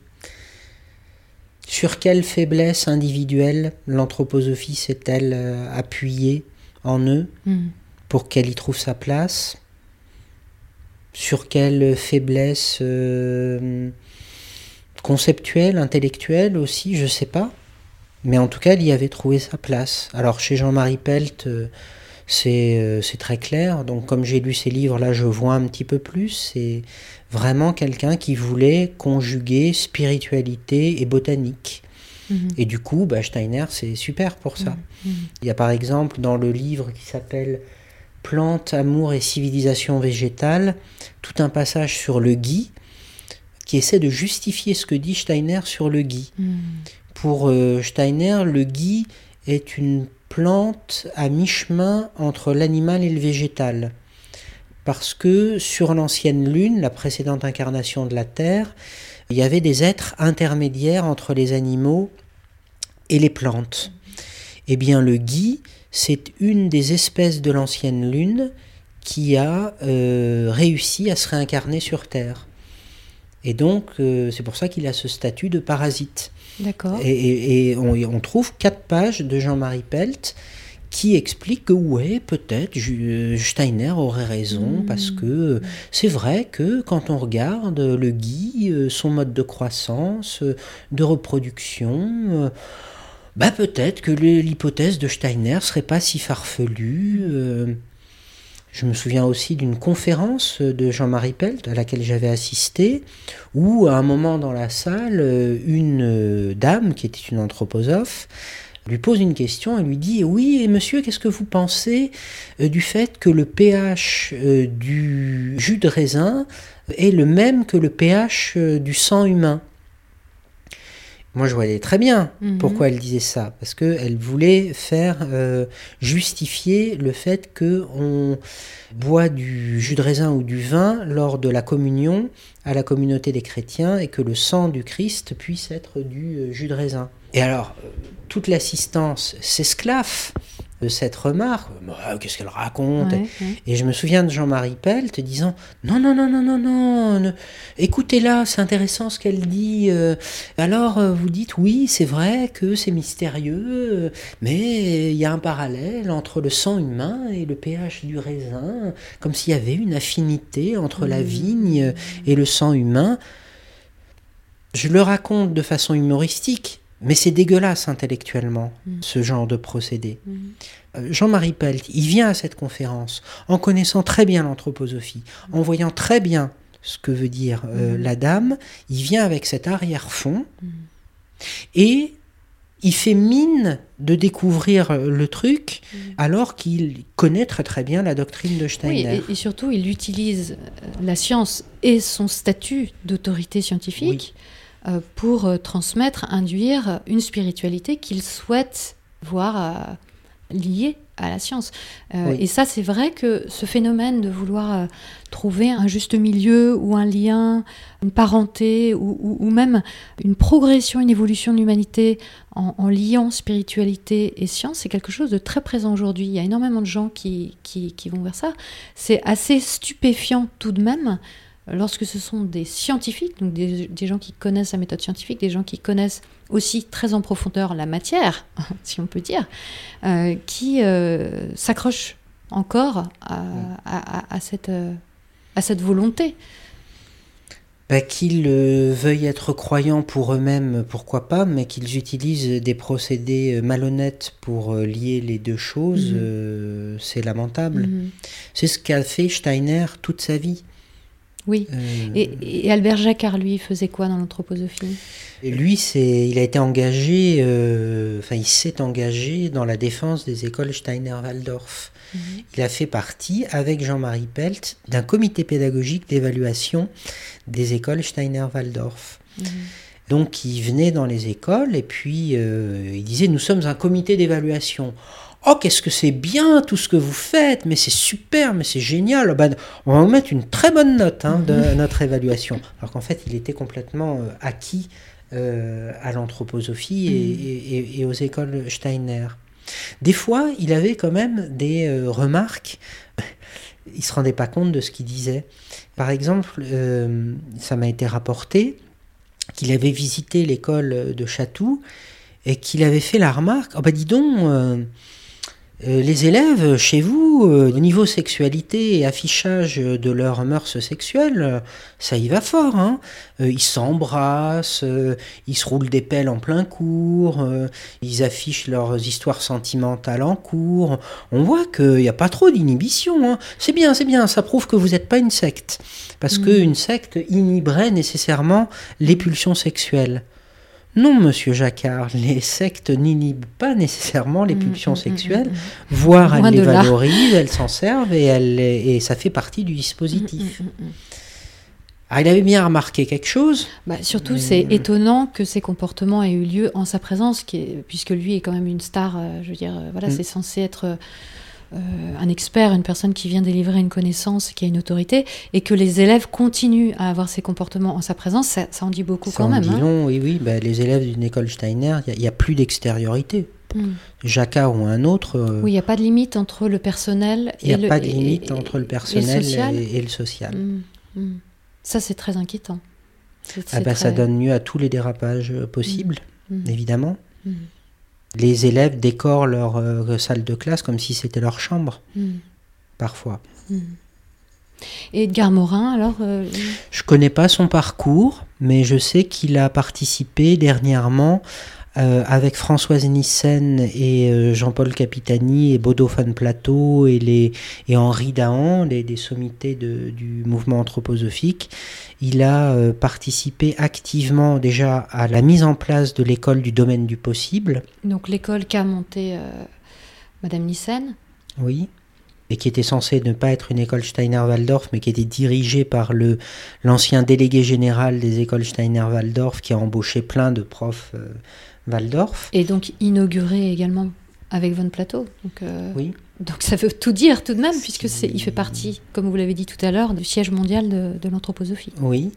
Sur quelle faiblesse individuelle l'anthroposophie s'est-elle euh, appuyée en eux Hmm. pour qu'elle y trouve sa place Sur quelle faiblesse euh, conceptuelle, intellectuelle aussi, je sais pas. Mais en tout cas, elle y avait trouvé sa place. Alors chez Jean-Marie Pelt, euh, c'est euh, c'est très clair. Donc comme j'ai lu ses livres, là, je vois un petit peu plus. C'est vraiment quelqu'un qui voulait conjuguer spiritualité et botanique. Mhm. Et du coup, bah, Steiner, c'est super pour ça. Mhm. Il y a par exemple dans le livre qui s'appelle Plantes, amour et civilisation végétale, tout un passage sur le gui qui essaie de justifier ce que dit Steiner sur le gui. Mhm. Pour euh, Steiner, le gui est une plante à mi-chemin entre l'animal et le végétal. Parce que sur l'ancienne lune, la précédente incarnation de la Terre, il y avait des êtres intermédiaires entre les animaux et les plantes. Eh bien, le gui, c'est une des espèces de l'ancienne lune qui a euh, réussi à se réincarner sur Terre. Et donc, euh, c'est pour ça qu'il a ce statut de parasite. D'accord. Et, et- et on, on trouve quatre pages de Jean-Marie Pelt qui explique que ouais, peut-être Ju- Steiner aurait raison Mm. parce que c'est vrai que quand on regarde le gui, euh, son mode de croissance, euh, de reproduction, euh, bah peut-être que l'hypothèse de Steiner serait pas si farfelue. euh. Je me souviens aussi d'une conférence de Jean-Marie Pelt à laquelle j'avais assisté, où à un moment dans la salle, euh, une euh, dame qui était une anthroposophe lui pose une question et lui dit Oui, monsieur, qu'est-ce que vous pensez euh, du fait que le pH euh, du jus de raisin est le même que le pH euh, du sang humain? Moi, je voyais très bien Mhm. pourquoi elle disait ça, parce qu'elle voulait faire euh, justifier le fait que on boit du jus de raisin ou du vin lors de la communion à la communauté des chrétiens et que le sang du Christ puisse être du euh, jus de raisin. Et alors, euh, toute l'assistance s'esclaffe de cette remarque. Bah, Qu'est-ce qu'elle raconte Ouais, ouais. et je me souviens de Jean-Marie Pelt disant non non non non non non ne- écoutez-la c'est intéressant ce qu'elle dit euh, alors euh, vous dites oui c'est vrai que c'est mystérieux euh, mais il y a un parallèle entre le sang humain et le pH du raisin comme s'il y avait une affinité entre la vigne et le sang humain je le raconte de façon humoristique mais c'est dégueulasse intellectuellement ce genre de procédé Mhm. euh, Jean-Marie Pelt, il vient à cette conférence en connaissant très bien l'anthroposophie, en voyant très bien ce que veut dire euh, Mhm. la dame, il vient avec cet arrière-fond et il fait mine de découvrir euh, le truc alors qu'il connaît très très bien la doctrine de Oui, Steiner. et, et surtout, il utilise la science et son statut d'autorité scientifique pour euh, transmettre, induire une spiritualité qu'il souhaite voir euh, liée à la science. Euh, Oui. Et ça, c'est vrai que ce phénomène de vouloir euh, trouver un juste milieu ou un lien, une parenté ou, ou- ou même une progression, une évolution de l'humanité en, en liant spiritualité et science, c'est quelque chose de très présent aujourd'hui. Il y a énormément de gens qui, qui, qui vont vers ça. C'est assez stupéfiant tout de même euh, lorsque ce sont des scientifiques, donc des, des gens qui connaissent la méthode scientifique, des gens qui connaissent aussi très en profondeur la matière, si on peut dire, euh, qui euh, s'accrochent encore à, à- à- à cette, euh, à cette volonté. bah, qu'ils euh, veuillent être croyants pour eux-mêmes, pourquoi pas, mais qu'ils utilisent des procédés malhonnêtes pour euh, lier les deux choses, Mhm. euh, c'est lamentable. Mhm. C'est ce qu'a fait Steiner toute sa vie. Oui. Euh, Et, et Albert Jacquard, lui, faisait quoi dans l'anthroposophie? Lui, c'est, il a été engagé, euh, enfin, il s'est engagé dans la défense des écoles Steiner-Waldorf. Mhm. Il a fait partie, avec Jean-Marie Pelt, d'un comité pédagogique d'évaluation des écoles Steiner-Waldorf. Mhm. Donc il venait dans les écoles et puis euh, il disait nous sommes un comité d'évaluation. Oh qu'est-ce que c'est bien tout ce que vous faites, mais c'est super, mais c'est génial. Ben, on va vous mettre une très bonne note hein, de notre évaluation. Alors qu'en fait il était complètement euh, acquis euh, à l'anthroposophie et, et- et- et aux écoles Steiner. Des fois il avait quand même des euh, remarques. Il se rendait pas compte de ce qu'il disait. Par exemple, euh, ça m'a été rapporté qu'il avait visité l'école de Chatou et qu'il avait fait la remarque Oh, bah dis donc, euh, les élèves chez vous, euh, au niveau sexualité et affichage de leurs mœurs sexuelles, euh, ça y va fort. Hein Euh, ils s'embrassent, ils se roulent des pelles en plein cours, ils affichent leurs histoires sentimentales en cours. On voit qu'il n'y a pas trop d'inhibition. hein. C'est bien, c'est bien, ça prouve que vous n'êtes pas une secte. Parce Mhm. qu'une secte inhiberait nécessairement les pulsions sexuelles. Non, monsieur Jacquard, les sectes n'inhibent pas nécessairement les Mhm, pulsions mhm, sexuelles, mhm, mhm. voire elles les là. valorisent, elles s'en servent et, elles, et ça fait partie du dispositif. Mm, mm, mm, mm. Ah, il avait bien remarqué quelque chose. Bah, surtout, Euh, c'est étonnant que ces comportements aient eu lieu en sa présence, qui est- puisque lui est quand même une star. euh, je veux dire, euh, voilà, Mm. c'est censé être euh, un expert, une personne qui vient délivrer une connaissance, qui a une autorité, et que les élèves continuent à avoir ces comportements en sa présence, ça, ça en dit beaucoup Ça quand en même. dit hein. long, oui, oui. bah, les élèves d'une école Steiner, il n'y a, plus d'extériorité. Mm. Jacquard ou un autre, euh, Oui, il n'y a pas de limite entre le personnel il n'y et a le pas de et- limite et- entre le et personnel social. et, et le social. Mm, mm. Ça, c'est très inquiétant. Ah bah, Ça donne lieu à tous les dérapages euh, possibles, Mm, évidemment. Les élèves décorent leur euh, salle de classe comme si c'était leur chambre, mm, parfois. mm. Et Edgar Morin, alors euh, Je connais pas son parcours, mais je sais qu'il a participé dernièrement euh, avec Françoise Nissen et euh, Jean-Paul Capitani et Bodo van Plateau et, les, et Henri Dahan, les, des sommités de- du mouvement anthroposophique. Il a euh, participé activement déjà à la mise en place de l'école du domaine du possible. Donc l'école qu'a montée Madame Nissen. Oui. Et qui était censée ne pas être une école Steiner-Waldorf, mais qui était dirigée par le l'ancien délégué général des écoles Steiner-Waldorf, qui a embauché plein de profs Waldorf. Et donc inaugurée également avec Von Plateau. Donc, euh, Oui. donc ça veut tout dire tout de même, puisque c'est, il fait partie, comme vous l'avez dit tout à l'heure, du siège mondial de, de l'anthroposophie. Oui.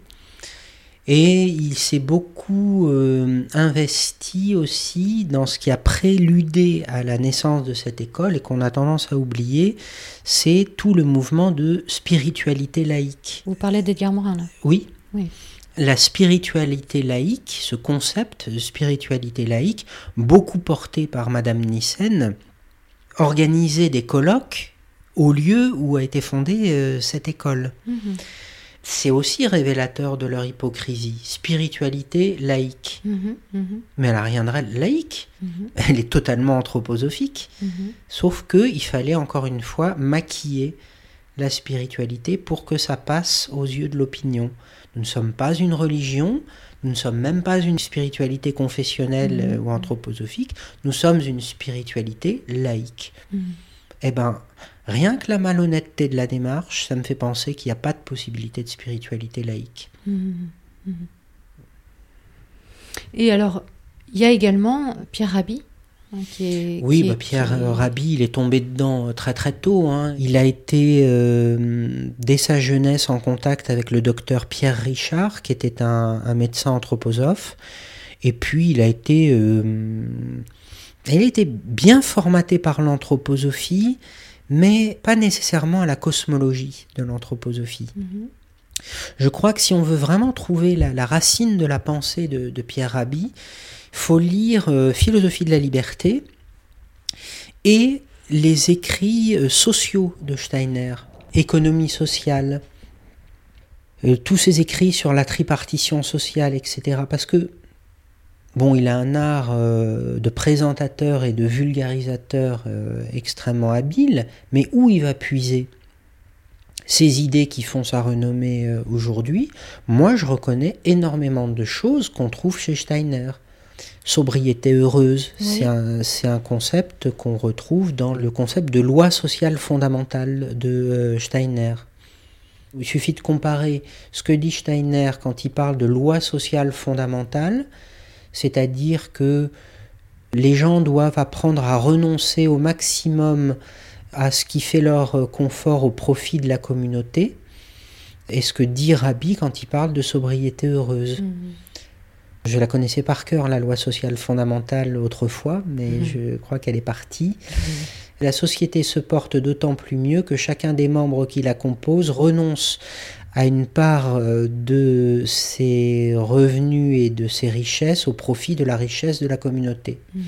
Et il s'est beaucoup euh, investi aussi dans ce qui a préludé à la naissance de cette école et qu'on a tendance à oublier, c'est tout le mouvement de spiritualité laïque. Vous parlez d'Edgar Morin, là? Oui. Oui. La spiritualité laïque, ce concept de spiritualité laïque, beaucoup porté par Madame Nissen, organisait des colloques au lieu où a été fondée euh, cette école. Mhm, C'est aussi révélateur de leur hypocrisie. Spiritualité laïque. mhm, mhm, Mais elle n'a rien de laïque. Elle est totalement anthroposophique. Sauf que il fallait encore une fois maquiller la spiritualité pour que ça passe aux yeux de l'opinion. Nous ne sommes pas une religion, nous ne sommes même pas une spiritualité confessionnelle Mhm. euh, ou anthroposophique, nous sommes une spiritualité laïque. Mhm. Eh ben, rien que la malhonnêteté de la démarche, ça me fait penser qu'il n'y a pas de possibilité de spiritualité laïque. Mhm. Et alors, il y a également Pierre Rabhi, hein, qui est. Oui, qui bah est- Pierre qui euh, Rabhi, il est tombé dedans euh, très très tôt. hein. Il a été euh, dès sa jeunesse en contact avec le docteur Pierre Richard, qui était un, un médecin anthroposophe. Et puis il a été, euh, il a été bien formaté par l'anthroposophie, mais pas nécessairement à la cosmologie de l'anthroposophie. Mhm. Je crois que si on veut vraiment trouver la, la racine de la pensée de, de Pierre Rabhi, faut lire euh, Philosophie de la liberté et les écrits euh, sociaux de Steiner, économie sociale. tous ses écrits sur la tripartition sociale, etc. Parce que, bon, il a un art de présentateur et de vulgarisateur extrêmement habile, mais où il va puiser ces idées qui font sa renommée aujourd'hui, moi je reconnais énormément de choses qu'on trouve chez Steiner sobriété heureuse. C'est un, concept qu'on retrouve dans le concept de loi sociale fondamentale de euh, Steiner. Il suffit de comparer ce que dit Steiner quand il parle de loi sociale fondamentale, c'est-à-dire que les gens doivent apprendre à renoncer au maximum à ce qui fait leur confort au profit de la communauté, et ce que dit Rabbi quand il parle de sobriété heureuse. Mhm. Je la connaissais par cœur, la loi sociale fondamentale, autrefois, mais mhm. je crois qu'elle est partie. Mhm. La société se porte d'autant plus mieux que chacun des membres qui la composent renonce à une part euh, de ses revenus et de ses richesses au profit de la richesse de la communauté. Mhm.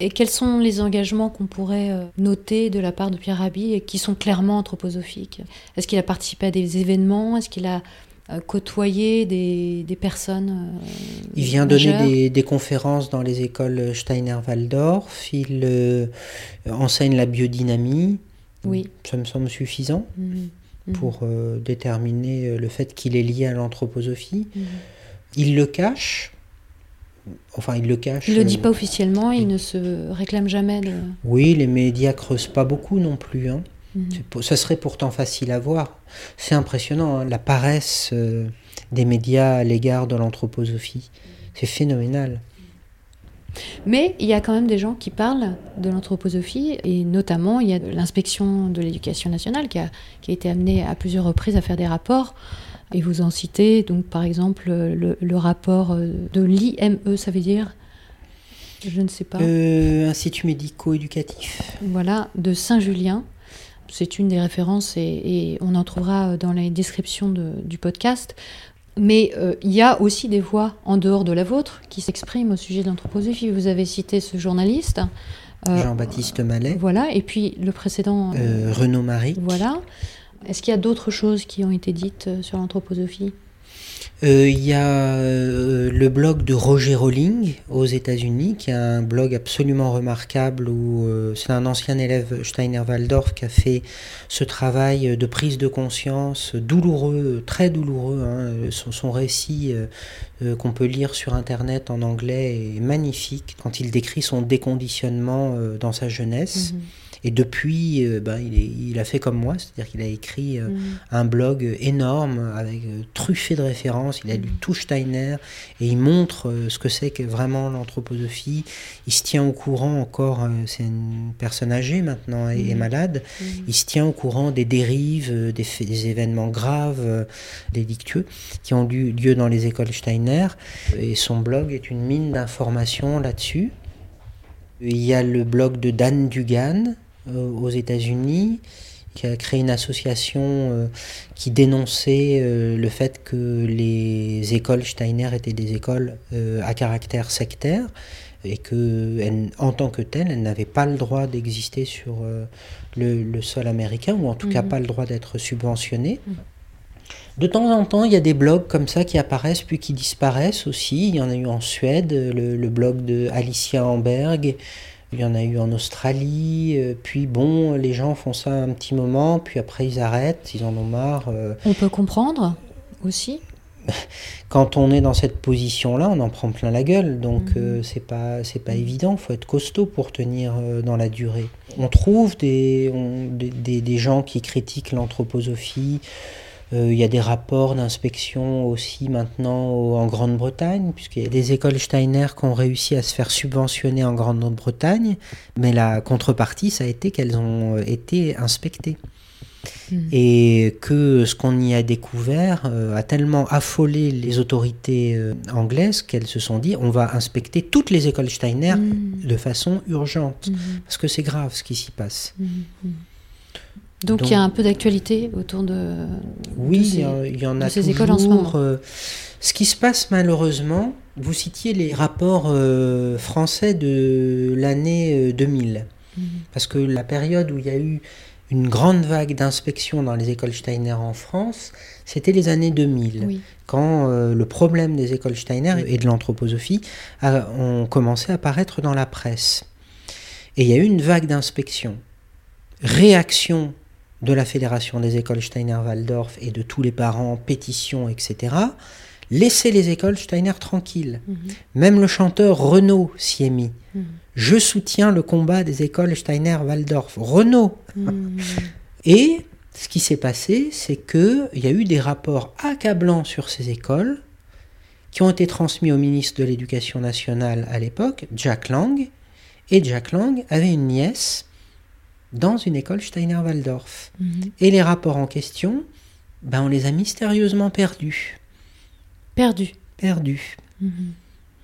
Et quels sont les engagements qu'on pourrait euh, noter de la part de Pierre Rabhi et qui sont clairement anthroposophiques? Est-ce qu'il a participé à des événements? Est-ce qu'il a côtoyer des, personnes. Euh, il vient donner des, conférences dans les écoles Steiner-Waldorf. Il euh, enseigne la biodynamie. Oui. Ça me semble suffisant mhm. Mhm. pour déterminer le fait qu'il est lié à l'anthroposophie. Mhm. Il le cache. Enfin, il le cache. Il ne le dit pas officiellement, il ne se réclame jamais de. Oui, les médias creusent pas beaucoup non plus. Hein. Mhm. Ça serait pourtant facile à voir. C'est impressionnant, hein, la paresse euh, des médias à l'égard de l'anthroposophie. C'est phénoménal. Mais il y a quand même des gens qui parlent de l'anthroposophie, et notamment il y a l'inspection de l'éducation nationale qui a, qui a été amenée à plusieurs reprises à faire des rapports. Et vous en citez, donc par exemple, le, rapport euh, de l'IME, ça veut dire? Je ne sais pas. Euh, Institut médico-éducatif. Voilà, de Saint-Julien, c'est une des références et, on en trouvera dans les descriptions du podcast. Mais euh, il y a aussi des voix en dehors de la vôtre qui s'expriment au sujet de l'anthroposophie. Vous avez cité ce journaliste. Euh, Jean-Baptiste Mallet. Voilà, et puis le précédent. Euh, Renaud Marie. Voilà. Est-ce qu'il y a d'autres choses qui ont été dites sur l'anthroposophie? euh, il y a euh, le blog de Roger Rowling aux États-Unis, qui est un blog absolument remarquable où euh, c'est un ancien élève Steiner-Waldorf qui a fait ce travail de prise de conscience douloureux, très douloureux. Hein. Son, récit qu'on peut lire sur Internet en anglais est magnifique quand il décrit son déconditionnement dans sa jeunesse. Mhm. Et depuis, euh, ben, il, a fait comme moi, c'est-à-dire qu'il a écrit euh, mm. un blog énorme avec euh, truffé de références. Il a lu mm. tout Steiner et il montre ce que c'est que vraiment l'anthroposophie. Il se tient au courant encore, c'est une personne âgée maintenant et, mm. malade. Il se tient au courant des dérives, des, des événements graves, délictueux qui ont eu lieu dans les écoles Steiner. Et son blog est une mine d'informations là-dessus. Il y a le blog de Dan Dugan, euh, aux États-Unis qui a créé une association euh, qui dénonçait euh, le fait que les écoles Steiner étaient des écoles à caractère sectaire et que en tant que telles, elles n'avaient pas le droit d'exister sur le, sol américain ou en tout cas mhm. pas le droit d'être subventionnées. Mhm. De temps en temps, il y a des blogs comme ça qui apparaissent puis qui disparaissent aussi. Il y en a eu en Suède, le, le blog de Alicia Amberg, il y en a eu en Australie, euh, puis bon, les gens font ça un petit moment, puis après ils arrêtent, ils en ont marre. Euh. On peut comprendre aussi Quand on est dans cette position-là, on en prend plein la gueule, donc mhm. euh, c'est pas c'est pas évident. Faut être costaud pour tenir dans la durée. On trouve des, des, des gens qui critiquent l'anthroposophie euh, il y a des rapports d'inspection aussi maintenant en Grande-Bretagne, puisqu'il y a des écoles Steiner qui ont réussi à se faire subventionner en Grande-Bretagne, mais la contrepartie, ça a été qu'elles ont euh, été inspectées. Hmm. Et que ce qu'on y a découvert euh, a tellement affolé les autorités anglaises qu'elles se sont dit on va inspecter toutes les écoles Steiner hmm. de façon urgente, hmm. parce que c'est grave ce qui s'y passe. Donc, il y a un peu d'actualité autour de, oui, ces, il y en a ces écoles en ce moment. Euh, ce qui se passe malheureusement, vous citiez les rapports euh, français de l'année 2000, euh, mhm. parce que la période où il y a eu une grande vague d'inspection dans les écoles Steiner en France, c'était les années 2000, Oui. quand euh, le problème des écoles Steiner et de l'anthroposophie a- ont commencé à apparaître dans la presse. Et il y a eu une vague d'inspection. Réaction de la Fédération des écoles Steiner-Waldorf et de tous les parents, pétition, etc. Laissez les écoles Steiner tranquilles. Mhm. Même le chanteur Renaud s'y est mis. Je soutiens le combat des écoles Steiner-Waldorf. Renaud Mhm. Et ce qui s'est passé, c'est qu'il y a eu des rapports accablants sur ces écoles qui ont été transmis au ministre de l'Éducation nationale à l'époque, Jack Lang. Et Jack Lang avait une nièce dans une école Steiner-Waldorf. Mhm. Et les rapports en question, ben on les a mystérieusement perdus. Perdu. Perdus. Mhm.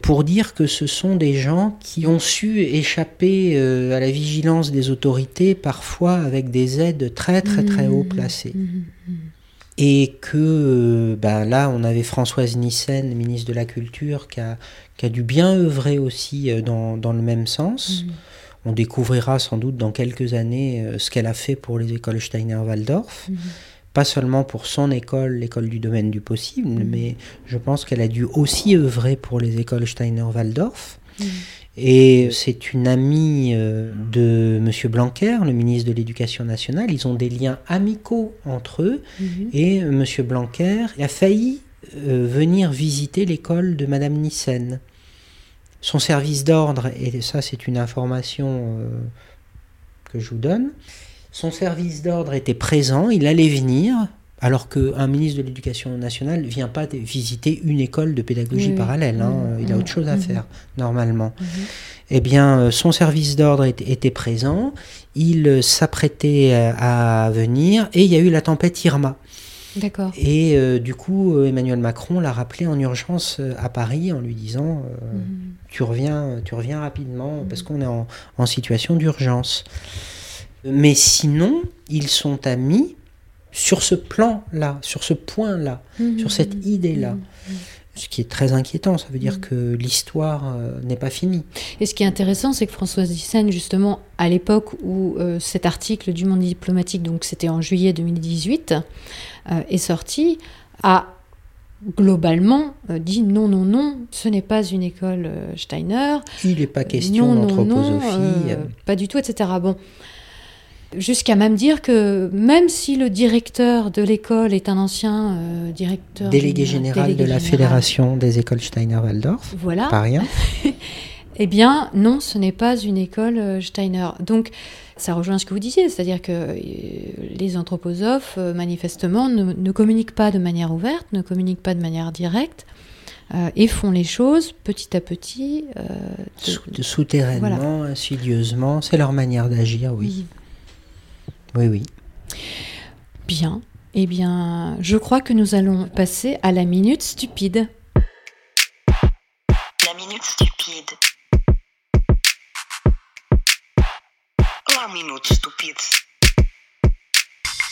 Pour dire que ce sont des gens qui ont su échapper euh, à la vigilance des autorités, parfois avec des aides très très très haut placées. Mhm. Et que euh, ben là, on avait Françoise Nissen, ministre de la Culture, qui a, qui a dû bien œuvrer aussi euh, dans, dans le même sens. On découvrira sans doute dans quelques années euh, ce qu'elle a fait pour les écoles Steiner-Waldorf. Mhm. Pas seulement pour son école, l'école du domaine du possible, Mhm. mais je pense qu'elle a dû aussi œuvrer pour les écoles Steiner-Waldorf. Mhm. Et c'est une amie euh, de M. Blanquer, le ministre de l'Éducation nationale. Ils ont des liens amicaux entre eux. Et M. Blanquer a failli euh, venir visiter l'école de Mme Nissen. Son service d'ordre, et ça c'est une information euh, que je vous donne, son service d'ordre était présent, il allait venir, alors qu'un ministre de l'Éducation nationale ne vient pas visiter une école de pédagogie parallèle, hein, il a autre chose à Mhm. faire normalement. Mhm. Eh bien, euh, son service d'ordre était, présent, il euh, s'apprêtait à venir, et il y a eu la tempête Irma. D'accord. Et euh, du coup, euh, Emmanuel Macron l'a rappelé en urgence euh, à Paris en lui disant euh, Mhm. tu, reviens, tu reviens rapidement parce qu'on est en, en situation d'urgence. Mais sinon, ils sont amis sur ce plan-là, sur ce point-là, Mhm. sur cette idée-là. Ce qui est très inquiétant, ça veut dire Mhm. que l'histoire euh, n'est pas finie. Et ce qui est intéressant, c'est que Françoise Thyssen, justement, à l'époque où euh, cet article du Monde diplomatique, donc c'était en juillet 2018, euh, est sorti, a globalement euh, dit non, non, non, ce n'est pas une école euh, Steiner. Il n'est pas question non, non, d'anthroposophie. euh, pas du tout, etc. Bon. Jusqu'à même dire que même si le directeur de l'école est un ancien euh, directeur délégué général délégué de la général, Fédération des écoles Steiner-Waldorf, voilà, pas rien. eh bien, non, ce n'est pas une école euh, Steiner. Donc, ça rejoint ce que vous disiez, c'est-à-dire que euh, les anthroposophes, manifestement, ne, ne communiquent pas de manière ouverte, ne communiquent pas de manière directe, euh, et font les choses petit à petit. euh, de- Sou- souterrainement, insidieusement, c'est leur manière d'agir, oui. Oui, oui. Bien. Eh bien, je crois que nous allons passer à la minute stupide. La minute stupide. La minute stupide.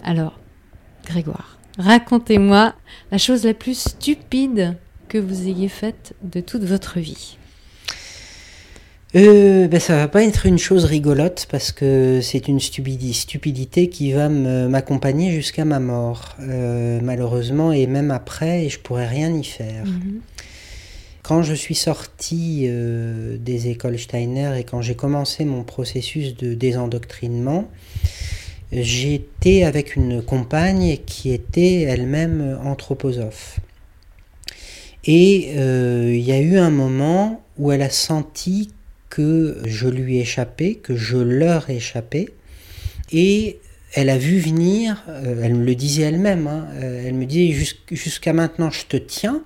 Alors, Grégoire, racontez-moi la chose la plus stupide que vous ayez faite de toute votre vie. Euh, ben, ça va pas être une chose rigolote parce que c'est une stupidi- stupidité qui va m'accompagner jusqu'à ma mort, euh, malheureusement, et même après, et je pourrais rien y faire. Mhm. Quand je suis sorti euh, des écoles Steiner et quand j'ai commencé mon processus de désendoctrinement, j'étais avec une compagne qui était elle-même anthroposophe. Et euh, il y a eu un moment où elle a senti que je lui échappais, que je leur échappais, et elle a vu venir, euh, elle me le disait elle-même, hein, euh, elle me disait Jus- jusqu'à maintenant je te tiens,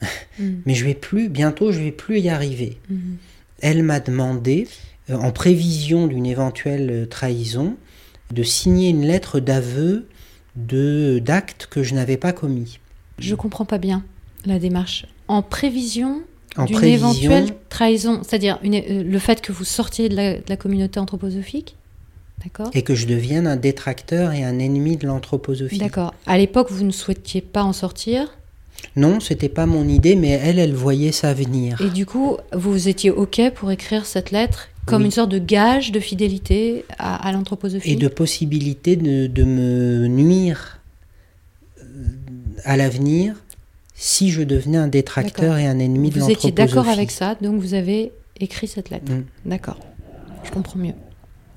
Mhm. mais je vais plus, bientôt je vais plus y arriver. Mhm. Elle m'a demandé, euh, en prévision d'une éventuelle trahison, de signer une lettre d'aveu de d'actes que je n'avais pas commis. Je comprends pas bien la démarche. En prévision d'une éventuelle trahison, c'est-à-dire euh, le fait que vous sortiez de la, de la communauté anthroposophique D'accord et que je devienne un détracteur et un ennemi de l'anthroposophie. D'accord. À l'époque, vous ne souhaitiez pas en sortir Non, c'était pas mon idée, mais elle, elle voyait ça venir. et du coup, vous étiez OK pour écrire cette lettre Comme Oui. une sorte de gage de fidélité à, à l'anthroposophie et de possibilité de, de me nuire euh, à l'avenir si je devenais un détracteur et un ennemi de Vous étiez l'anthroposophie. d'accord avec ça, donc vous avez écrit cette lettre. Mm. D'accord. Je comprends mieux.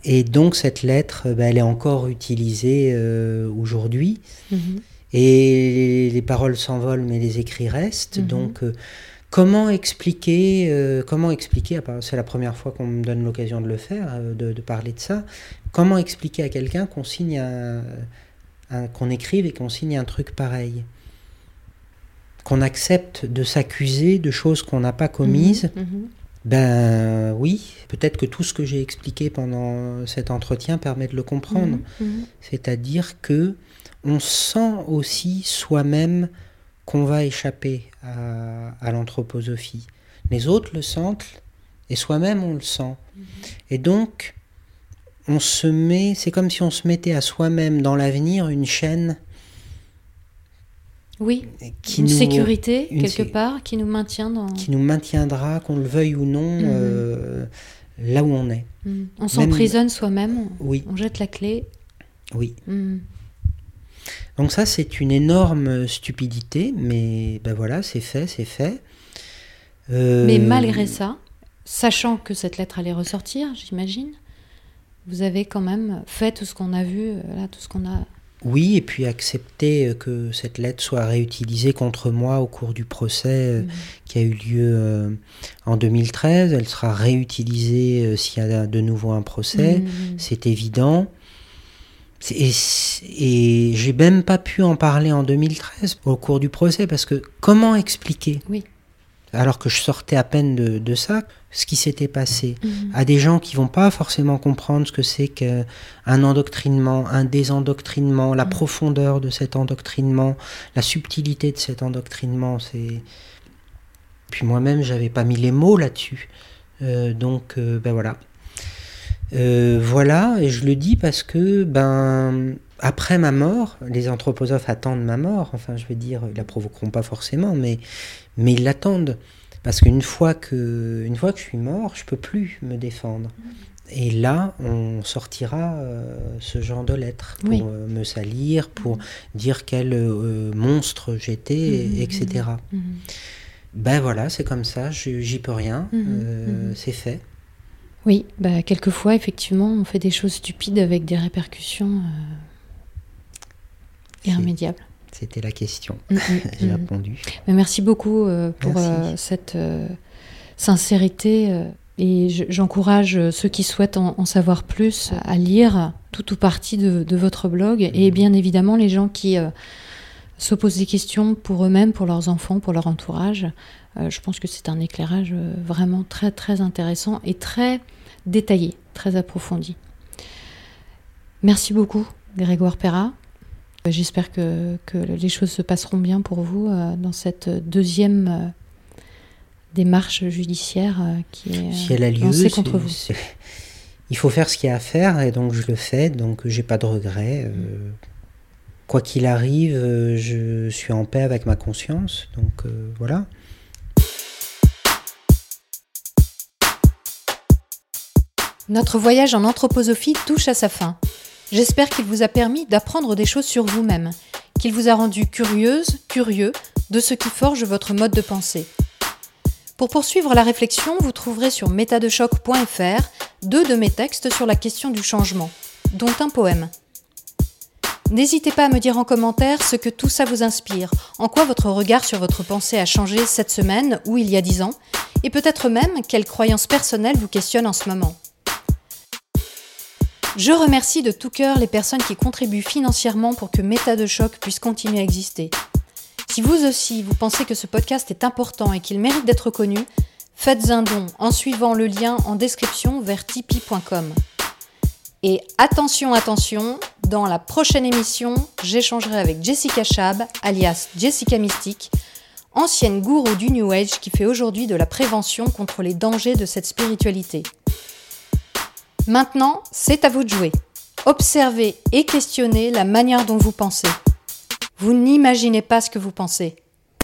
Et donc cette lettre, euh, bah, elle est encore utilisée euh, aujourd'hui. Mhm. Et les paroles s'envolent, mais les écrits restent. Mhm. Donc, euh, comment expliquer euh, Comment expliquer part- C'est la première fois qu'on me donne l'occasion de le faire, de, de parler de ça. Comment expliquer à quelqu'un qu'on signe un, un- qu'on écrive et qu'on signe un truc pareil? Qu'on accepte de s'accuser de choses qu'on n'a pas commises Mhm. Mhm. Ben oui, peut-être que tout ce que j'ai expliqué pendant cet entretien permet de le comprendre. Mhm. C'est-à-dire que on sent aussi soi-même qu'on va échapper à, à l'anthroposophie. Les autres le sentent et soi-même on le sent. Et donc, on se met, c'est comme si on se mettait à soi-même dans l'avenir une chaîne Oui, qui une nous, sécurité une quelque sé- part qui nous maintient dans. qui nous maintiendra, qu'on le veuille ou non, Mhm. euh, là où on est. Mhm. On s'emprisonne soi-même, Oui, on jette la clé. oui. Mhm. Donc ça, c'est une énorme stupidité, mais ben voilà, c'est fait, c'est fait. Euh, Mais malgré ça, sachant que cette lettre allait ressortir, j'imagine, vous avez quand même fait tout ce qu'on a vu, euh, là, tout ce qu'on a. Oui, et puis accepter euh, que cette lettre soit réutilisée contre moi au cours du procès euh, Mhm. qui a eu lieu euh, en 2013. Elle sera réutilisée s'il y a de nouveau un procès, Mhm. c'est évident. Et, j'ai même pas pu en parler en 2013 au cours du procès parce que comment expliquer? Oui. alors que je sortais à peine de, de ça, ce qui s'était passé Mhm. à des gens qui vont pas forcément comprendre ce que c'est qu'un endoctrinement, un désendoctrinement, la Mm. profondeur de cet endoctrinement, la subtilité de cet endoctrinement. C'est puis moi-même j'avais pas mis les mots là-dessus, Euh, donc euh, ben voilà. Euh, voilà, et je le dis parce que ben après ma mort, les anthroposophes attendent ma mort. Enfin, je veux dire, ils la provoqueront pas forcément, mais mais ils l'attendent parce qu'une fois que une fois que je suis mort, je peux plus me défendre. Et là, on sortira euh, ce genre de lettres pour Oui. euh, me salir, pour dire quel euh, monstre j'étais, etc. Mhm. Ben voilà, c'est comme ça, j'y peux rien, mhm. c'est fait. Oui, bah, quelquefois, effectivement, on fait des choses stupides avec des répercussions irrémédiables. C'était la question. Mhm, J'ai mhm. répondu. Mais merci beaucoup euh, pour Merci. euh, cette euh, sincérité. et je- j'encourage ceux qui souhaitent en, en savoir plus à lire tout ou partie de, de votre blog. Et bien évidemment, les gens qui se posent des questions pour eux-mêmes, pour leurs enfants, pour leur entourage. euh, je pense que c'est un éclairage vraiment très très intéressant et très détaillé, très approfondi. Merci beaucoup, Grégoire Perra. Euh, J'espère que, que les choses se passeront bien pour vous euh, dans cette deuxième euh, démarche judiciaire euh, qui est Si elle a lieu, lancée contre vous. il faut faire ce qu'il y a à faire et donc je le fais, donc j'ai pas de regrets. euh, quoi qu'il arrive, je suis en paix avec ma conscience, donc euh, voilà. Notre voyage en anthroposophie touche à sa fin. J'espère qu'il vous a permis d'apprendre des choses sur vous-même, qu'il vous a rendu curieuse, curieux de ce qui forge votre mode de pensée. Pour poursuivre la réflexion, vous trouverez sur métadechoc.fr deux de mes textes sur la question du changement, dont un poème. N'hésitez pas à me dire en commentaire ce que tout ça vous inspire, en quoi votre regard sur votre pensée a changé cette semaine ou il y a dix ans, et peut-être même quelles croyances personnelles vous questionnent en ce moment. Je remercie de tout cœur les personnes qui contribuent financièrement pour que Méta de choc puisse continuer à exister. Si vous aussi, vous pensez que ce podcast est important et qu'il mérite d'être connu, faites un don en suivant le lien en description vers tipeee.com. Et attention, attention, dans la prochaine émission, j'échangerai avec Jessica Chab, alias Jessica Mystique, ancienne gourou du New Age qui fait aujourd'hui de la prévention contre les dangers de cette spiritualité. Maintenant, c'est à vous de jouer. Observez et questionnez la manière dont vous pensez. Vous n'imaginez pas ce que vous pensez.